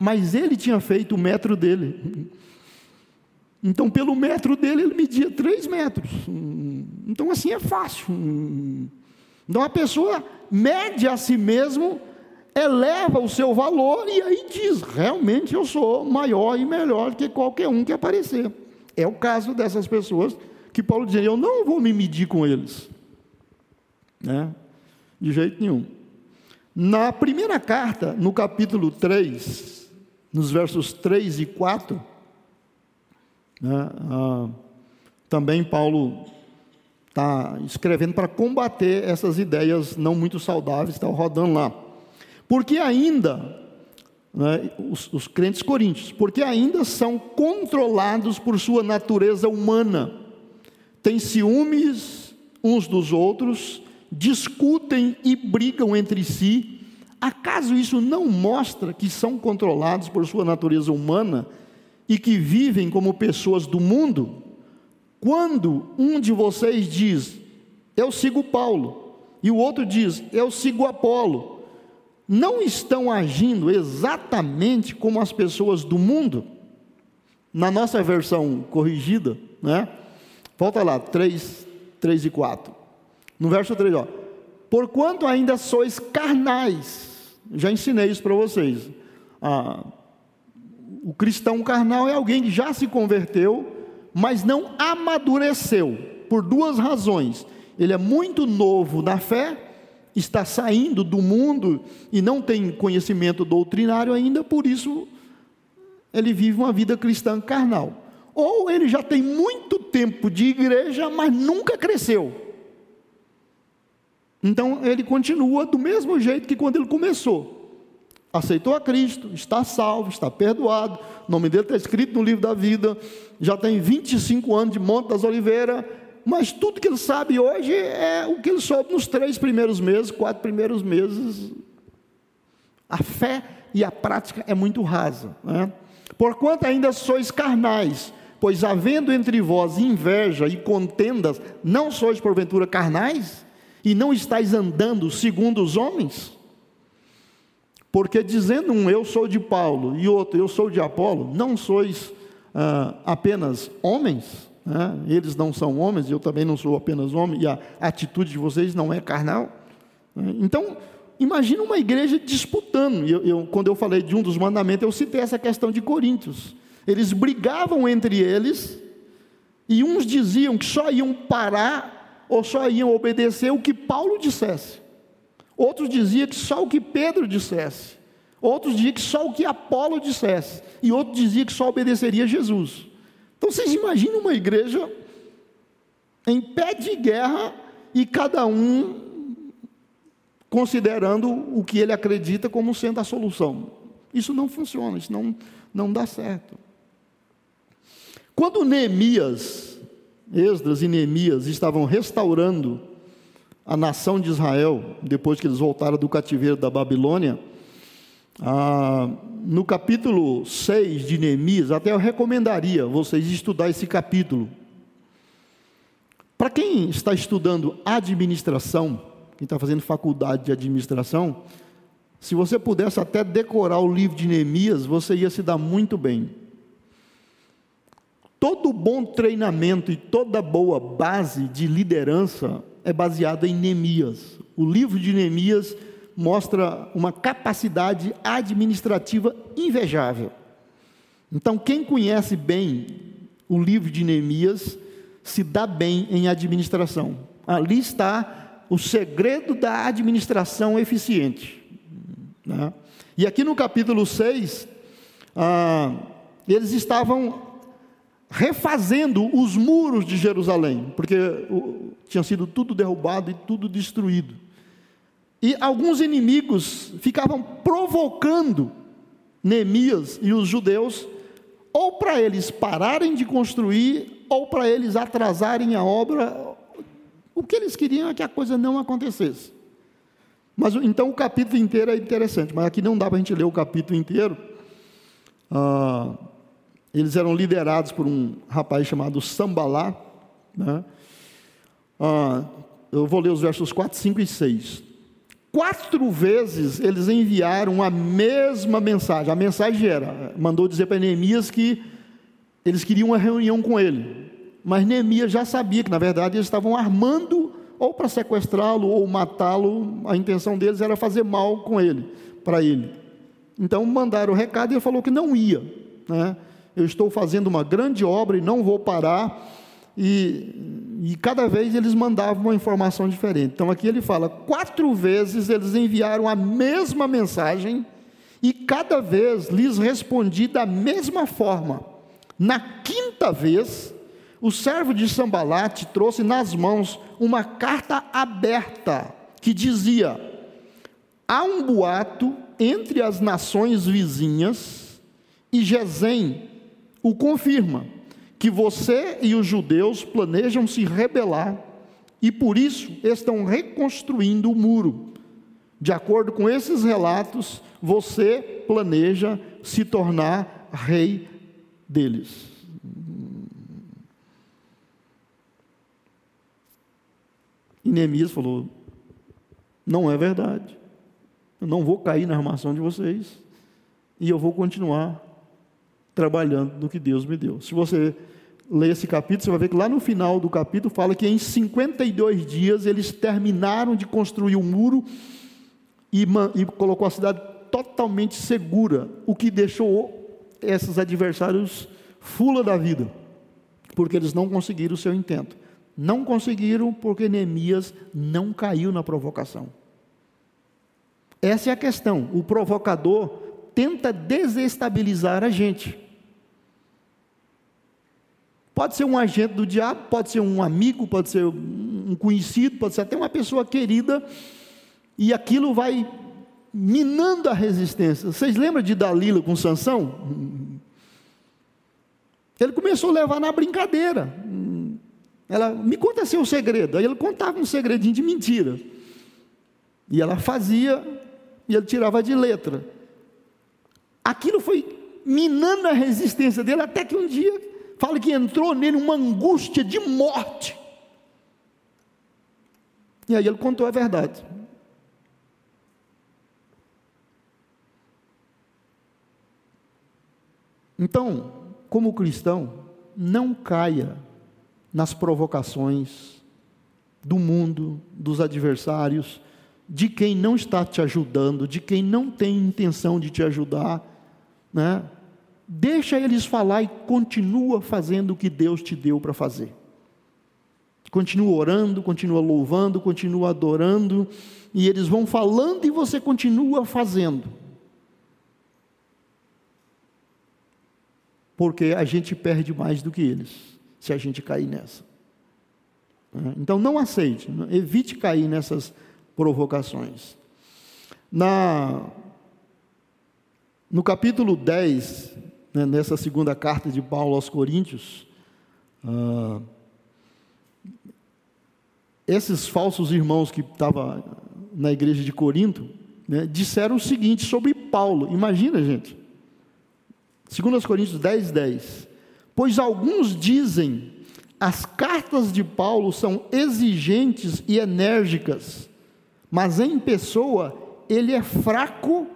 mas ele tinha feito o metro dele. Então, pelo metro dele, ele media três metros. Então, assim é fácil. Então, a pessoa mede a si mesmo, eleva o seu valor e aí diz: realmente eu sou maior e melhor que qualquer um que aparecer. É o caso dessas pessoas que Paulo dizia: eu não vou me medir com eles. Né? De jeito nenhum. Na primeira carta, no capítulo 3, nos versos 3 e 4, né, ah, também Paulo está escrevendo para combater essas ideias não muito saudáveis, está rodando lá. Porque ainda né, os, os crentes coríntios, porque ainda são controlados por sua natureza humana, têm ciúmes uns dos outros, discutem e brigam entre si. Acaso isso não mostra que são controlados por sua natureza humana e que vivem como pessoas do mundo? Quando um de vocês diz, eu sigo Paulo, e o outro diz, eu sigo Apolo, não estão agindo exatamente como as pessoas do mundo? Na nossa versão corrigida, né? Volta lá, 3, 3 e 4. No verso 3, ó. Porquanto ainda sois carnais. Já ensinei isso para vocês. Ah, o cristão carnal é alguém que já se converteu, mas não amadureceu, por duas razões. Ele é muito novo na fé está saindo do mundo e não tem conhecimento doutrinário ainda, por isso ele vive uma vida cristã carnal. Ou ele já tem muito tempo de igreja, mas nunca cresceu. Então ele continua do mesmo jeito que quando ele começou. Aceitou a Cristo, está salvo, está perdoado, o nome dele está escrito no livro da vida, já tem 25 anos de Monte das Oliveiras, mas tudo que ele sabe hoje é o que ele soube nos três primeiros meses, quatro primeiros meses. A fé e a prática é muito rasa. Né? Porquanto ainda sois carnais, pois havendo entre vós inveja e contendas, não sois porventura carnais? E não estáis andando segundo os homens? Porque dizendo um eu sou de Paulo e outro eu sou de Apolo, não sois ah, apenas homens? Né? Eles não são homens, eu também não sou apenas homem, e a atitude de vocês não é carnal. Né? Então, imagina uma igreja disputando. Eu, eu, quando eu falei de um dos mandamentos, eu citei essa questão de Coríntios. Eles brigavam entre eles, e uns diziam que só iam parar ou só iam obedecer o que Paulo dissesse. Outros diziam que só o que Pedro dissesse. Outros diziam que só o que Apolo dissesse. E outros diziam que só obedeceria Jesus. Então vocês imaginam uma igreja em pé de guerra e cada um considerando o que ele acredita como sendo a solução. Isso não funciona, isso não, não dá certo. Quando Neemias, Esdras e Neemias estavam restaurando a nação de Israel, depois que eles voltaram do cativeiro da Babilônia, ah, no capítulo 6 de Neemias, até eu recomendaria vocês estudar esse capítulo. Para quem está estudando administração, quem está fazendo faculdade de administração, se você pudesse até decorar o livro de Neemias, você ia se dar muito bem. Todo bom treinamento e toda boa base de liderança é baseada em Neemias. O livro de Neemias mostra uma capacidade administrativa invejável. Então, quem conhece bem o livro de Neemias se dá bem em administração. Ali está o segredo da administração eficiente. Né? E aqui no capítulo 6, ah, eles estavam refazendo os muros de Jerusalém, porque tinha sido tudo derrubado e tudo destruído. E alguns inimigos ficavam provocando Neemias e os judeus, ou para eles pararem de construir, ou para eles atrasarem a obra. O que eles queriam é que a coisa não acontecesse. Mas então o capítulo inteiro é interessante, mas aqui não dá para a gente ler o capítulo inteiro. Ah, eles eram liderados por um rapaz chamado Sambalá. Né? Ah, eu vou ler os versos 4, 5 e 6. Quatro vezes eles enviaram a mesma mensagem. A mensagem era: mandou dizer para Neemias que eles queriam uma reunião com ele. Mas Neemias já sabia que, na verdade, eles estavam armando ou para sequestrá-lo ou matá-lo. A intenção deles era fazer mal com ele, para ele. Então mandaram o recado e ele falou que não ia. Né? Eu estou fazendo uma grande obra e não vou parar e, e cada vez eles mandavam uma informação diferente. Então aqui ele fala: quatro vezes eles enviaram a mesma mensagem e cada vez lhes respondi da mesma forma. Na quinta vez, o servo de Sambalate trouxe nas mãos uma carta aberta que dizia: há um boato entre as nações vizinhas e Gesem o confirma que você e os judeus planejam se rebelar e por isso estão reconstruindo o muro. De acordo com esses relatos, você planeja se tornar rei deles. E Neemias falou: Não é verdade. Eu não vou cair na armação de vocês. E eu vou continuar trabalhando no que Deus me deu. Se você ler esse capítulo, você vai ver que lá no final do capítulo fala que em 52 dias eles terminaram de construir o muro e, e colocou a cidade totalmente segura, o que deixou esses adversários fula da vida, porque eles não conseguiram o seu intento. Não conseguiram porque Neemias não caiu na provocação. Essa é a questão. O provocador tenta desestabilizar a gente. Pode ser um agente do diabo, pode ser um amigo, pode ser um conhecido, pode ser até uma pessoa querida, e aquilo vai minando a resistência. Vocês lembram de Dalila com Sansão? Ele começou a levar na brincadeira. Ela, me conta seu segredo. Aí ele contava um segredinho de mentira. E ela fazia, e ele tirava de letra. Aquilo foi minando a resistência dele, até que um dia, fala que entrou nele uma angústia de morte. E aí ele contou a verdade. Então, como cristão, não caia nas provocações do mundo, dos adversários, de quem não está te ajudando, de quem não tem intenção de te ajudar, né? Deixa eles falar e continua fazendo o que Deus te deu para fazer. Continua orando, continua louvando, continua adorando, e eles vão falando e você continua fazendo. Porque a gente perde mais do que eles se a gente cair nessa. Né? Então não aceite, evite cair nessas provocações. Na, no capítulo 10, né, nessa segunda carta de Paulo aos Coríntios, ah, esses falsos irmãos que estavam na igreja de Corinto, né, disseram o seguinte sobre Paulo. Imagina, gente. 2 Coríntios 10, 10. Pois alguns dizem, as cartas de Paulo são exigentes e enérgicas, mas em pessoa ele é fraco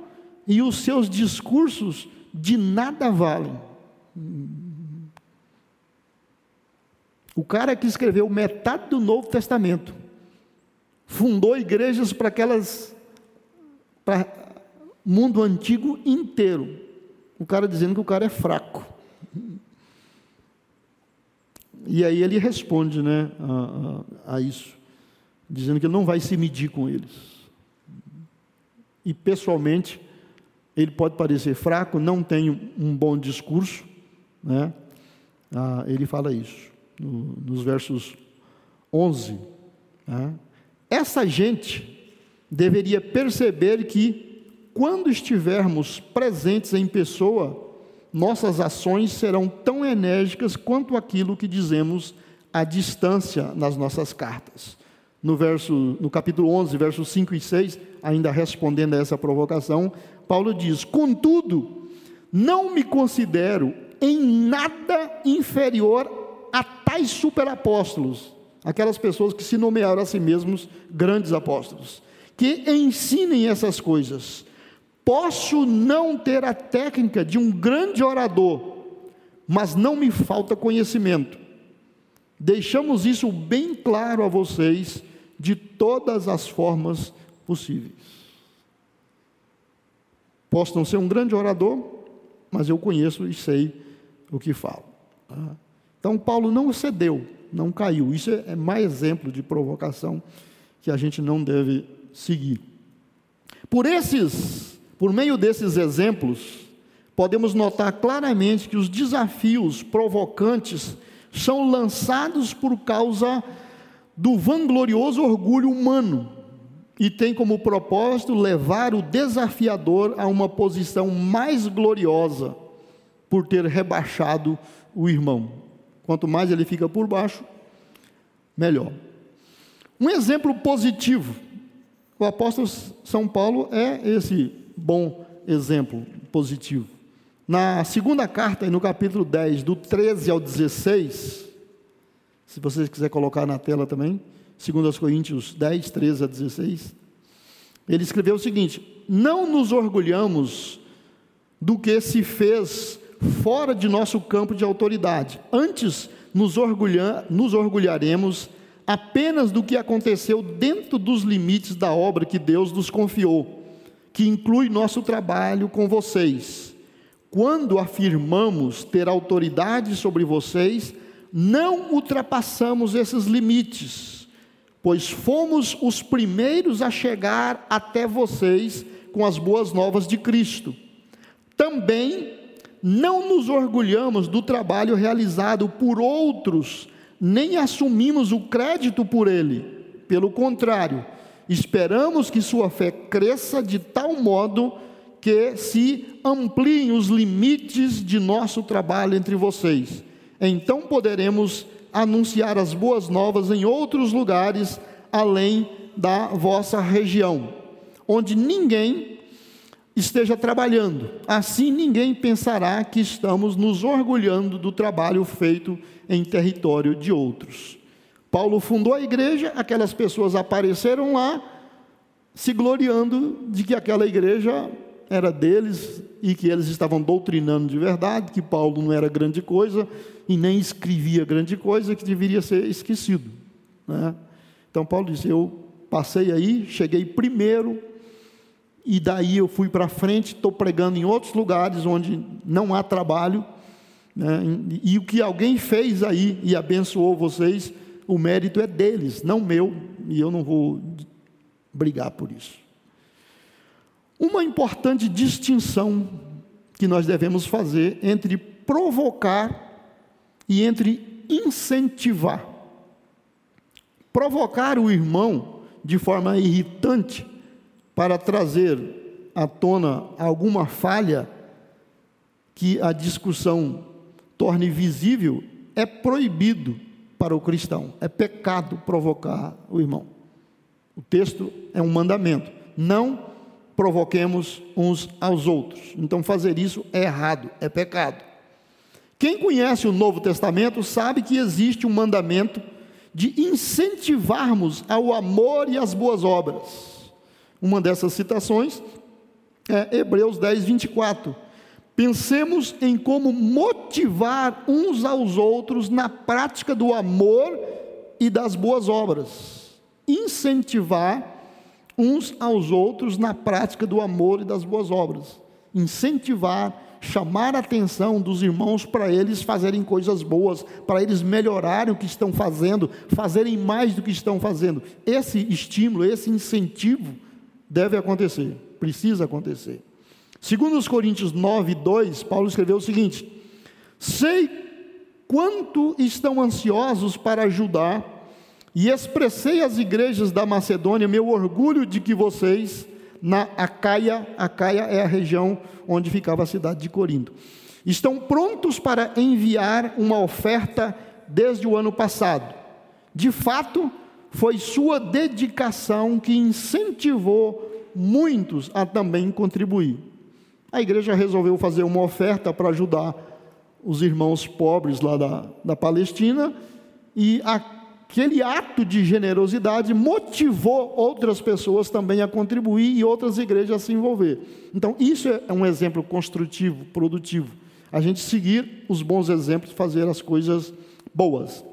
e os seus discursos de nada valem. O cara que escreveu metade do Novo Testamento, fundou igrejas para aquelas, para mundo antigo inteiro. O cara dizendo que o cara é fraco. E aí ele responde né, a, a, isso, dizendo que não vai se medir com eles. E pessoalmente, ele pode parecer fraco, não tem um bom discurso, né? Ah, ele fala isso no, nos versos 11. Né? Essa gente deveria perceber que, quando estivermos presentes em pessoa, nossas ações serão tão enérgicas quanto aquilo que dizemos à distância nas nossas cartas. No, verso, no capítulo 11, versos 5 e 6, ainda respondendo a essa provocação, Paulo diz: Contudo, não me considero em nada inferior a tais superapóstolos, aquelas pessoas que se nomearam a si mesmos grandes apóstolos, que ensinem essas coisas Posso não ter a técnica de um grande orador, mas não me falta conhecimento. Deixamos isso bem claro a vocês de todas as formas possíveis. Posso não ser um grande orador, mas eu conheço e sei o que falo. Tá? Então, Paulo não cedeu, não caiu. Isso é mais exemplo de provocação que a gente não deve seguir. Por esses por meio desses exemplos, podemos notar claramente que os desafios provocantes são lançados por causa do vanglorioso orgulho humano e tem como propósito levar o desafiador a uma posição mais gloriosa por ter rebaixado o irmão. Quanto mais ele fica por baixo, melhor. Um exemplo positivo, o apóstolo São Paulo é esse bom exemplo positivo. Na segunda carta, no capítulo 10, do 13 ao 16, se vocês quiserem colocar na tela também, 2 Coríntios 10, 13 a 16, ele escreveu o seguinte: Não nos orgulhamos do que se fez fora de nosso campo de autoridade, antes nos, orgulha, nos orgulharemos apenas do que aconteceu dentro dos limites da obra que Deus nos confiou, que inclui nosso trabalho com vocês. Quando afirmamos ter autoridade sobre vocês, não ultrapassamos esses limites, pois fomos os primeiros a chegar até vocês com as boas novas de Cristo. Também não nos orgulhamos do trabalho realizado por outros, nem assumimos o crédito por ele. Pelo contrário, esperamos que sua fé cresça de tal modo que se ampliem os limites de nosso trabalho entre vocês então poderemos anunciar as boas novas em outros lugares além da vossa região, onde ninguém esteja trabalhando. Assim ninguém pensará que estamos nos orgulhando do trabalho feito em território de outros. Paulo fundou a igreja, aquelas pessoas apareceram lá, se gloriando de que aquela igreja era deles e que eles estavam doutrinando de verdade, que Paulo não era grande coisa e nem escrevia grande coisa, que deveria ser esquecido. Né? Então Paulo disse: Eu passei aí, cheguei primeiro, e daí eu fui para frente, estou pregando em outros lugares onde não há trabalho, né? e o que alguém fez aí e abençoou vocês, o mérito é deles, não meu, e eu não vou brigar por isso. Uma importante distinção que nós devemos fazer entre provocar e entre incentivar. Provocar o irmão de forma irritante para trazer à tona alguma falha que a discussão torne visível é proibido para o cristão, é pecado provocar o irmão. O texto é um mandamento. Não provoquemos uns aos outros. Então, fazer isso é errado, é pecado. Quem conhece o Novo Testamento sabe que existe um mandamento de incentivarmos ao amor e às boas obras. Uma dessas citações é Hebreus 10, 24. Pensemos em como motivar uns aos outros na prática do amor e das boas obras. Incentivar uns aos outros na prática do amor e das boas obras. Incentivar, chamar a atenção dos irmãos para eles fazerem coisas boas, para eles melhorarem o que estão fazendo, fazerem mais do que estão fazendo. Esse estímulo, esse incentivo deve acontecer, precisa acontecer. Segundo os Coríntios 9, 2, Paulo escreveu o seguinte: Sei quanto estão ansiosos para ajudar e expressei às igrejas da Macedônia meu orgulho de que vocês, na Acaia, Acaia é a região onde ficava a cidade de Corinto, estão prontos para enviar uma oferta desde o ano passado. De fato, foi sua dedicação que incentivou muitos a também contribuir. A igreja resolveu fazer uma oferta para ajudar os irmãos pobres lá da, da Palestina, e a aquele ato de generosidade motivou outras pessoas também a contribuir e outras igrejas a se envolver. Então, isso é um exemplo construtivo, produtivo. A gente seguir os bons exemplos, fazer as coisas boas.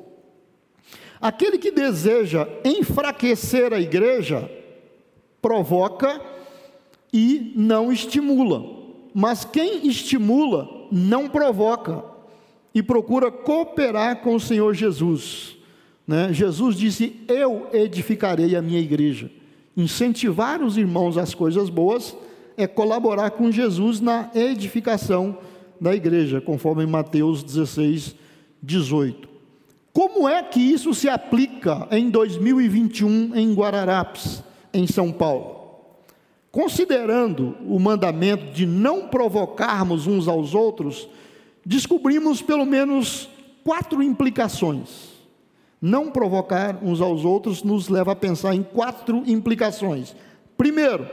Aquele que deseja enfraquecer a igreja, provoca e não estimula. Mas quem estimula, não provoca e procura cooperar com o Senhor Jesus. Né? Jesus disse: Eu edificarei a minha igreja. Incentivar os irmãos às coisas boas é colaborar com Jesus na edificação da igreja, conforme Mateus 16, 18. Como é que isso se aplica em 2021 em Guararapes? em São Paulo. Considerando o mandamento de não provocarmos uns aos outros, descobrimos pelo menos quatro implicações. Não provocar uns aos outros nos leva a pensar em quatro implicações. Primeiro,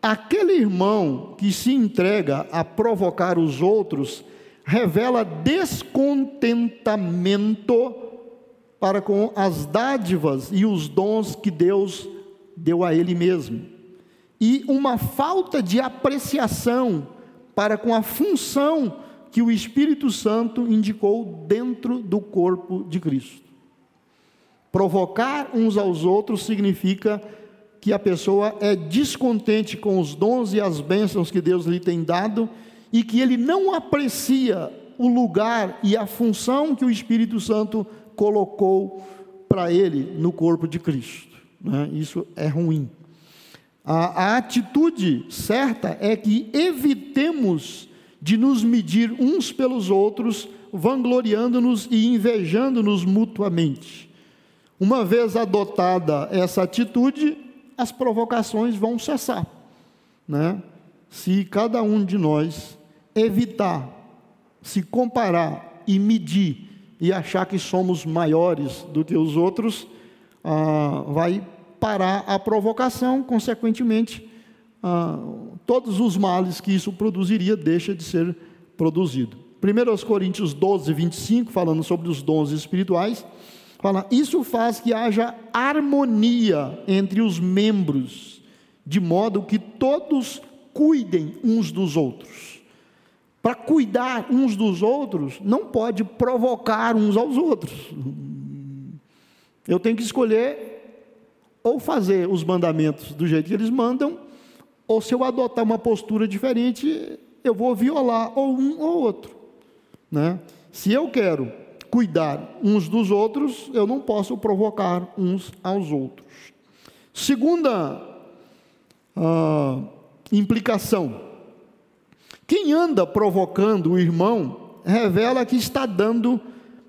aquele irmão que se entrega a provocar os outros revela descontentamento para com as dádivas e os dons que Deus deu a ele mesmo, e uma falta de apreciação para com a função que o Espírito Santo indicou dentro do corpo de Cristo. Provocar uns aos outros significa que a pessoa é descontente com os dons e as bênçãos que Deus lhe tem dado e que ele não aprecia o lugar e a função que o Espírito Santo colocou para ele no corpo de Cristo. Né? Isso é ruim. A, a atitude certa é que evitemos de nos medir uns pelos outros, vangloriando-nos e invejando-nos mutuamente. Uma vez adotada essa atitude, as provocações vão cessar. Né? Se cada um de nós evitar se comparar e medir e achar que somos maiores do que os outros, ah, vai parar a provocação, consequentemente, ah, todos os males que isso produziria deixa de ser produzido. 1 Coríntios 12, 25, falando sobre os dons espirituais, fala: Isso faz que haja harmonia entre os membros, de modo que todos cuidem uns dos outros para cuidar uns dos outros, não pode provocar uns aos outros. Eu tenho que escolher ou fazer os mandamentos do jeito que eles mandam, ou se eu adotar uma postura diferente, eu vou violar ou um ou outro. Né? Se eu quero cuidar uns dos outros, eu não posso provocar uns aos outros. Segunda uh, implicação quem anda provocando o irmão revela que está dando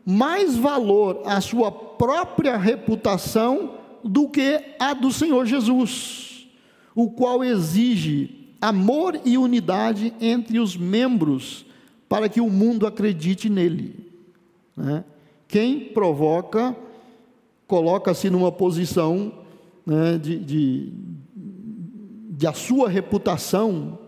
mais valor à sua própria reputação do que a do Senhor Jesus, o qual exige amor e unidade entre os membros para que o mundo acredite nele. Né? Quem provoca, coloca-se numa posição né, de, de, de a sua reputação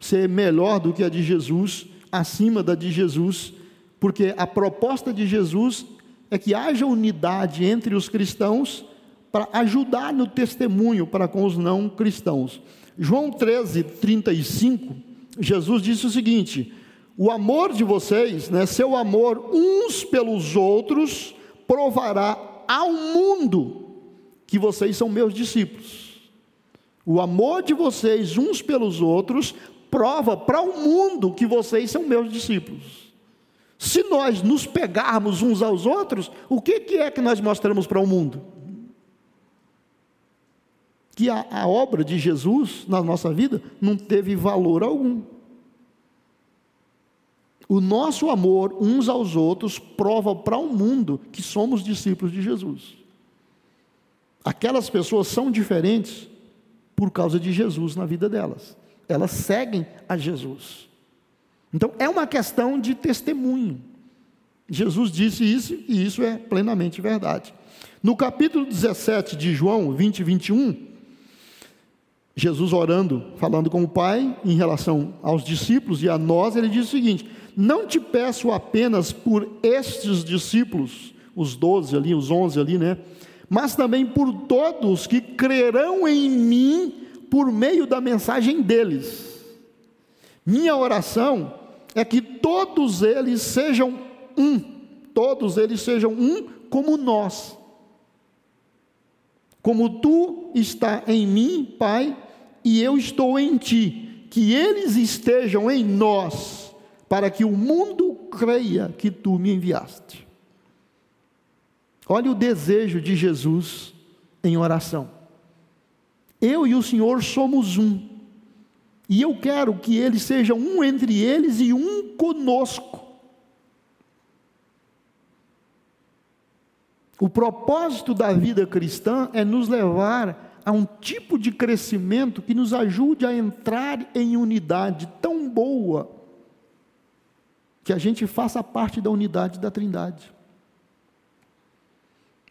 ser melhor do que a de Jesus, acima da de Jesus, porque a proposta de Jesus é que haja unidade entre os cristãos para ajudar no testemunho para com os não cristãos. João 13, 35, Jesus disse o seguinte: o amor de vocês, né, seu amor uns pelos outros, provará ao mundo que vocês são meus discípulos. O amor de vocês uns pelos outros prova para o mundo que vocês são meus discípulos. Se nós nos pegarmos uns aos outros, o que, que é que nós mostramos para o mundo? Que a, a obra de Jesus na nossa vida não teve valor algum. O nosso amor uns aos outros prova para o mundo que somos discípulos de Jesus. Aquelas pessoas são diferentes por causa de Jesus na vida delas elas seguem a Jesus. Então é uma questão de testemunho. Jesus disse isso e isso é plenamente verdade. No capítulo 17 de João 20 e 21, Jesus orando, falando com o Pai em relação aos discípulos e a nós, ele diz o seguinte: Não te peço apenas por estes discípulos, os doze ali, os onze ali, né? Mas também por todos que crerão em mim por meio da mensagem deles. Minha oração é que todos eles sejam um, todos eles sejam um como nós. Como tu está em mim, Pai, e eu estou em ti, que eles estejam em nós, para que o mundo creia que tu me enviaste. Olha o desejo de Jesus em oração. Eu e o Senhor somos um. E eu quero que eles sejam um entre eles e um conosco. O propósito da vida cristã é nos levar a um tipo de crescimento que nos ajude a entrar em unidade tão boa que a gente faça parte da unidade da Trindade.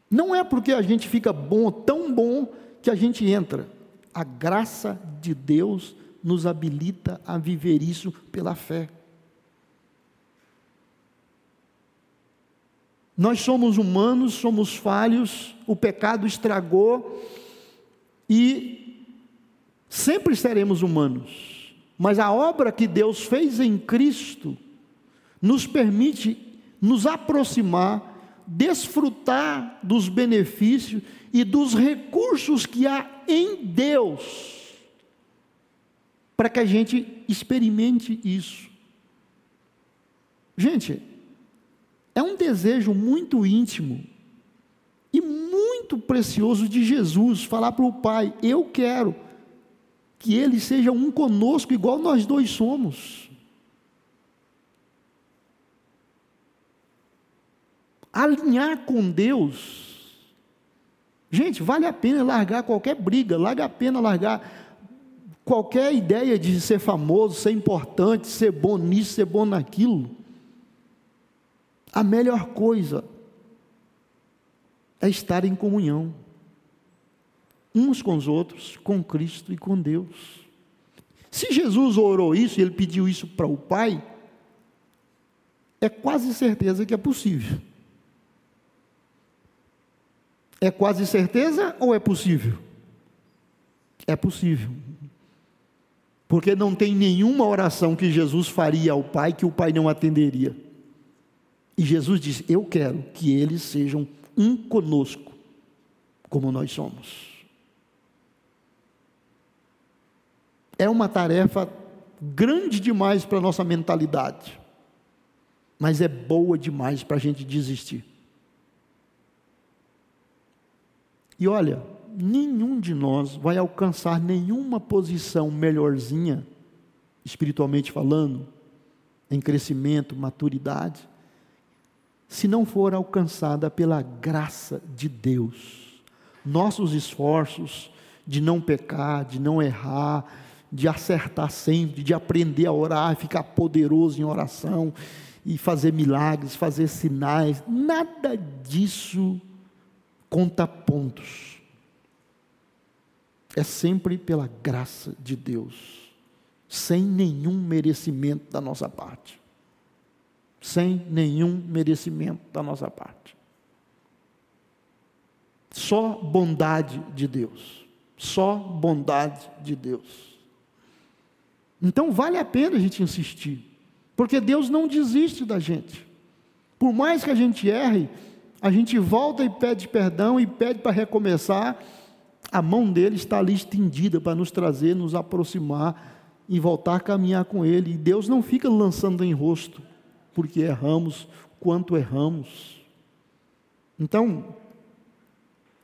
Não é porque a gente fica bom, tão bom, que a gente entra. A graça de Deus nos habilita a viver isso pela fé. Nós somos humanos, somos falhos, o pecado estragou e sempre seremos humanos. Mas a obra que Deus fez em Cristo nos permite nos aproximar, desfrutar dos benefícios e dos recursos que há em Deus, para que a gente experimente isso. Gente, é um desejo muito íntimo e muito precioso de Jesus falar para o Pai: Eu quero que Ele seja um conosco, igual nós dois somos. Alinhar com Deus, gente, vale a pena largar qualquer briga, vale a pena largar qualquer ideia de ser famoso, ser importante, ser bom nisso, ser bom naquilo. A melhor coisa é estar em comunhão, uns com os outros, com Cristo e com Deus. Se Jesus orou isso e ele pediu isso para o Pai, é quase certeza que é possível. É quase certeza ou é possível? É possível. Porque não tem nenhuma oração que Jesus faria ao Pai que o Pai não atenderia. E Jesus disse: Eu quero que eles sejam um conosco, como nós somos. É uma tarefa grande demais para a nossa mentalidade, mas é boa demais para a gente desistir. E olha, nenhum de nós vai alcançar nenhuma posição melhorzinha, espiritualmente falando, em crescimento, maturidade, se não for alcançada pela graça de Deus. Nossos esforços de não pecar, de não errar, de acertar sempre, de aprender a orar, ficar poderoso em oração e fazer milagres, fazer sinais, nada disso conta pontos. É sempre pela graça de Deus, sem nenhum merecimento da nossa parte sem nenhum merecimento da nossa parte. Só bondade de Deus. Só bondade de Deus. Então vale a pena a gente insistir, porque Deus não desiste da gente. Por mais que a gente erre, a gente volta e pede perdão e pede para recomeçar, a mão dele está ali estendida para nos trazer, nos aproximar e voltar a caminhar com ele. E Deus não fica lançando em rosto porque erramos quanto erramos. Então,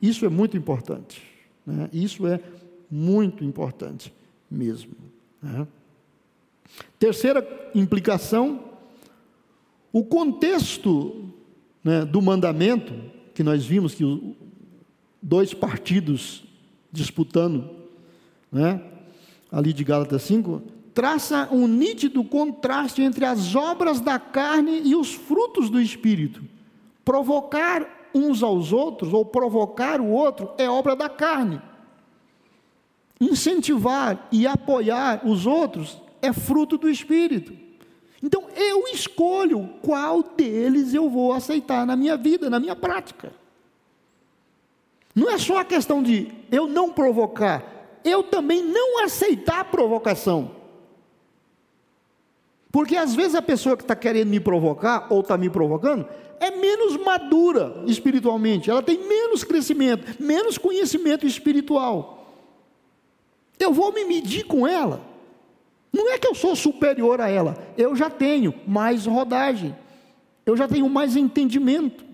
isso é muito importante. Né? Isso é muito importante mesmo. Né? Terceira implicação, o contexto né, do mandamento, que nós vimos que dois partidos disputando, né, ali de Gálatas 5, traça um nítido contraste entre as obras da carne e os frutos do espírito. Provocar uns aos outros ou provocar o outro é obra da carne. Incentivar e apoiar os outros é fruto do espírito. Então eu escolho qual deles eu vou aceitar na minha vida, na minha prática. Não é só a questão de eu não provocar, eu também não aceitar a provocação. Porque às vezes a pessoa que está querendo me provocar, ou está me provocando, é menos madura espiritualmente, ela tem menos crescimento, menos conhecimento espiritual. Eu vou me medir com ela. Não é que eu sou superior a ela, eu já tenho mais rodagem, eu já tenho mais entendimento.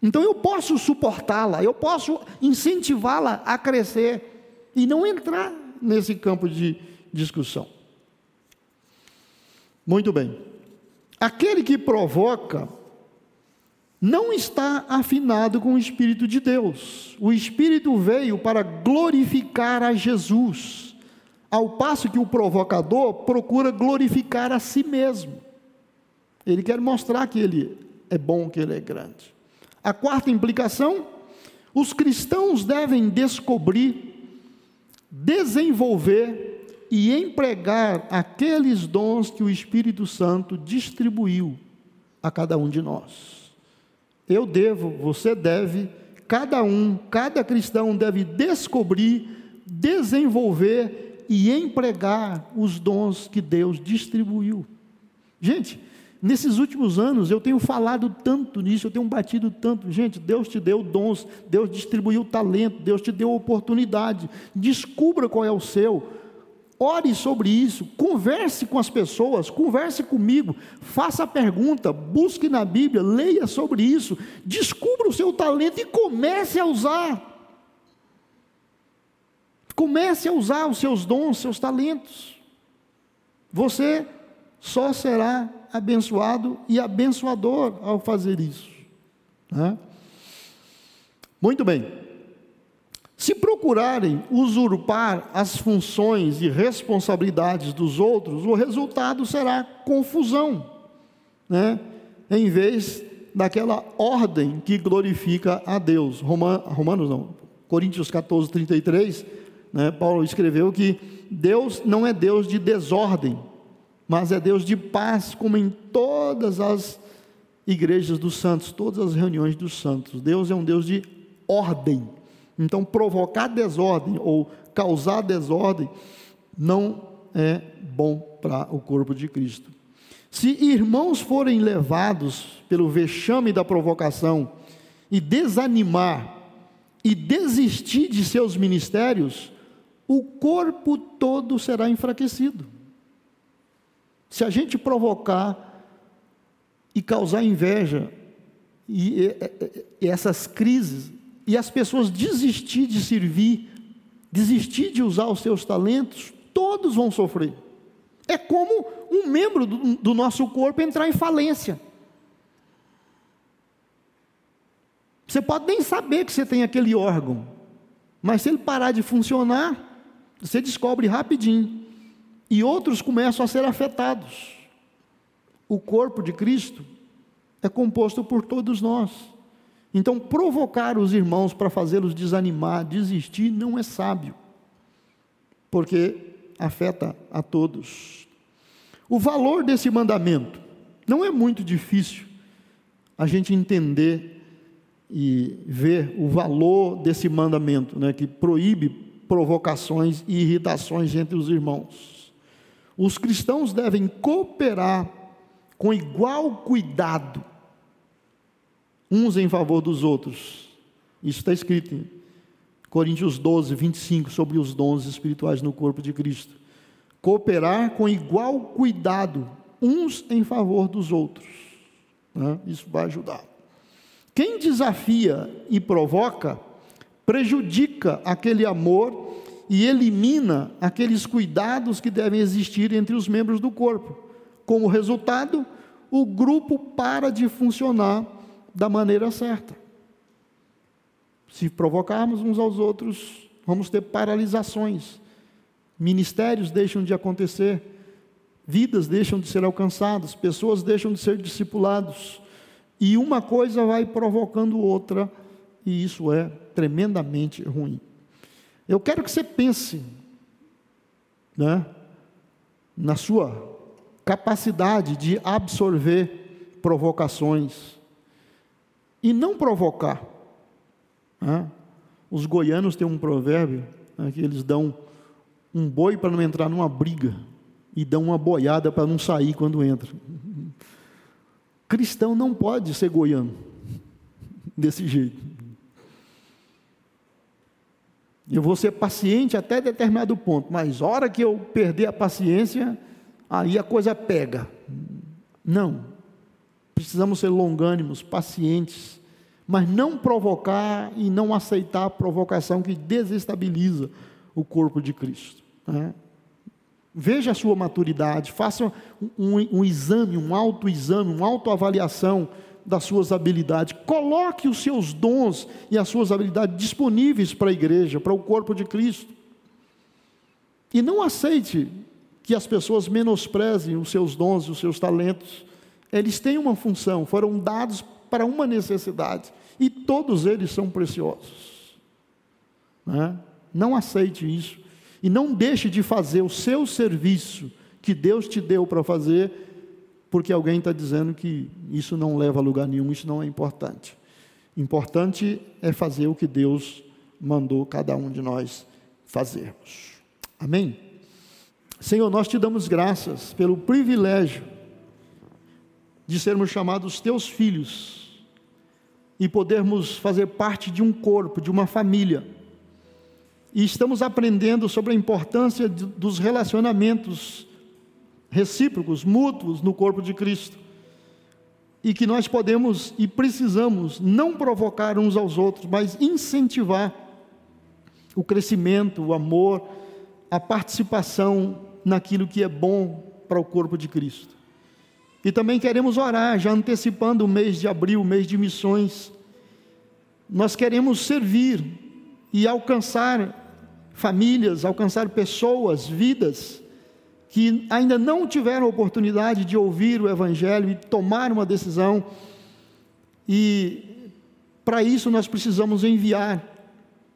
Então eu posso suportá-la, eu posso incentivá-la a crescer e não entrar nesse campo de discussão. Muito bem. Aquele que provoca não está afinado com o Espírito de Deus. O Espírito veio para glorificar a Jesus, ao passo que o provocador procura glorificar a si mesmo. Ele quer mostrar que ele é bom, que ele é grande. A quarta implicação: os cristãos devem descobrir, desenvolver e empregar aqueles dons que o Espírito Santo distribuiu a cada um de nós. Eu devo, você deve, cada um, cada cristão deve descobrir, desenvolver e empregar os dons que Deus distribuiu. Gente, Nesses últimos anos eu tenho falado tanto nisso, eu tenho batido tanto. Gente, Deus te deu dons, Deus distribuiu talento, Deus te deu oportunidade. Descubra qual é o seu. Ore sobre isso, converse com as pessoas, converse comigo, faça a pergunta, busque na Bíblia, leia sobre isso, descubra o seu talento e comece a usar. Comece a usar os seus dons, seus talentos. Você só será abençoado e abençoador ao fazer isso. Né? Muito bem. Se procurarem usurpar as funções e responsabilidades dos outros, o resultado será confusão, né? em vez daquela ordem que glorifica a Deus. Romanos não, Coríntios 14, 33, né? Paulo escreveu que Deus não é Deus de desordem, mas é Deus de paz, como em todas as igrejas dos santos, todas as reuniões dos santos. Deus é um Deus de ordem. Então, provocar desordem ou causar desordem não é bom para o corpo de Cristo. Se irmãos forem levados pelo vexame da provocação e desanimar e desistir de seus ministérios, o corpo todo será enfraquecido. Se a gente provocar e causar inveja e, e, e essas crises, e as pessoas desistir de servir, desistir de usar os seus talentos, todos vão sofrer. É como um membro do, do nosso corpo entrar em falência. Você pode nem saber que você tem aquele órgão, mas se ele parar de funcionar, você descobre rapidinho e outros começam a ser afetados. O corpo de Cristo é composto por todos nós. Então, provocar os irmãos para fazê-los desanimar, desistir, não é sábio, porque afeta a todos. O valor desse mandamento não é muito difícil a gente entender e ver o valor desse mandamento, né, que proíbe provocações e irritações entre os irmãos. Os cristãos devem cooperar com igual cuidado, uns em favor dos outros. Isso está escrito em Coríntios 12, 25, sobre os dons espirituais no corpo de Cristo. Cooperar com igual cuidado, uns em favor dos outros. Né? Isso vai ajudar. Quem desafia e provoca, prejudica aquele amor e elimina aqueles cuidados que devem existir entre os membros do corpo. Como resultado, o grupo para de funcionar da maneira certa. Se provocarmos uns aos outros, vamos ter paralisações. Ministérios deixam de acontecer, vidas deixam de ser alcançadas, pessoas deixam de ser discipulados. E uma coisa vai provocando outra, e isso é tremendamente ruim. Eu quero que você pense né, na sua capacidade de absorver provocações e não provocar. Né? Os goianos têm um provérbio né, que eles dão um boi para não entrar numa briga e dão uma boiada para não sair quando entra. Cristão não pode ser goiano desse jeito. Eu vou ser paciente até determinado ponto, mas hora que eu perder a paciência, aí a coisa pega. Não. Precisamos ser longânimos, pacientes, mas não provocar e não aceitar a provocação que desestabiliza o corpo de Cristo. Né? Veja a sua maturidade, faça um, um exame, um autoexame, uma autoavaliação das suas habilidades. Coloque os seus dons e as suas habilidades disponíveis para a igreja, para o corpo de Cristo. E não aceite que as pessoas menosprezem os seus dons e os seus talentos. Eles têm uma função, foram dados para uma necessidade, e todos eles são preciosos. Né? Não aceite isso. E não deixe de fazer o seu serviço que Deus te deu para fazer, porque alguém está dizendo que isso não leva a lugar nenhum, isso não é importante. Importante é fazer o que Deus mandou cada um de nós fazermos. Amém? Senhor, nós te damos graças pelo privilégio de sermos chamados teus filhos e podermos fazer parte de um corpo, de uma família e estamos aprendendo sobre a importância dos relacionamentos recíprocos, mútuos no corpo de Cristo. E que nós podemos e precisamos não provocar uns aos outros, mas incentivar o crescimento, o amor, a participação naquilo que é bom para o corpo de Cristo. E também queremos orar, já antecipando o mês de abril, o mês de missões. Nós queremos servir e alcançar famílias, alcançar pessoas, vidas que ainda não tiveram oportunidade de ouvir o Evangelho e tomar uma decisão. E para isso nós precisamos enviar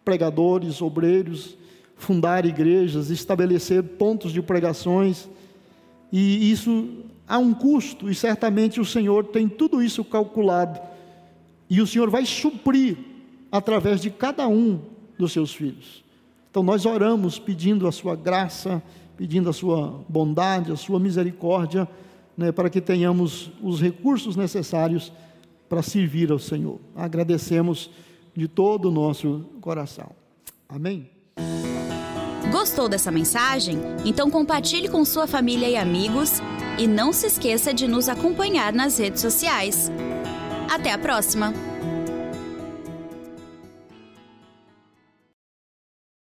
pregadores, obreiros, fundar igrejas, estabelecer pontos de pregações. E isso há um custo, e certamente o Senhor tem tudo isso calculado. E o Senhor vai suprir através de cada um dos seus filhos. Então nós oramos pedindo a sua graça, pedindo a sua bondade, a sua misericórdia, né, para que tenhamos os recursos necessários para servir ao Senhor. Agradecemos de todo o nosso coração. Amém. Gostou dessa mensagem? Então compartilhe com sua família e amigos e não se esqueça de nos acompanhar nas redes sociais. Até a próxima!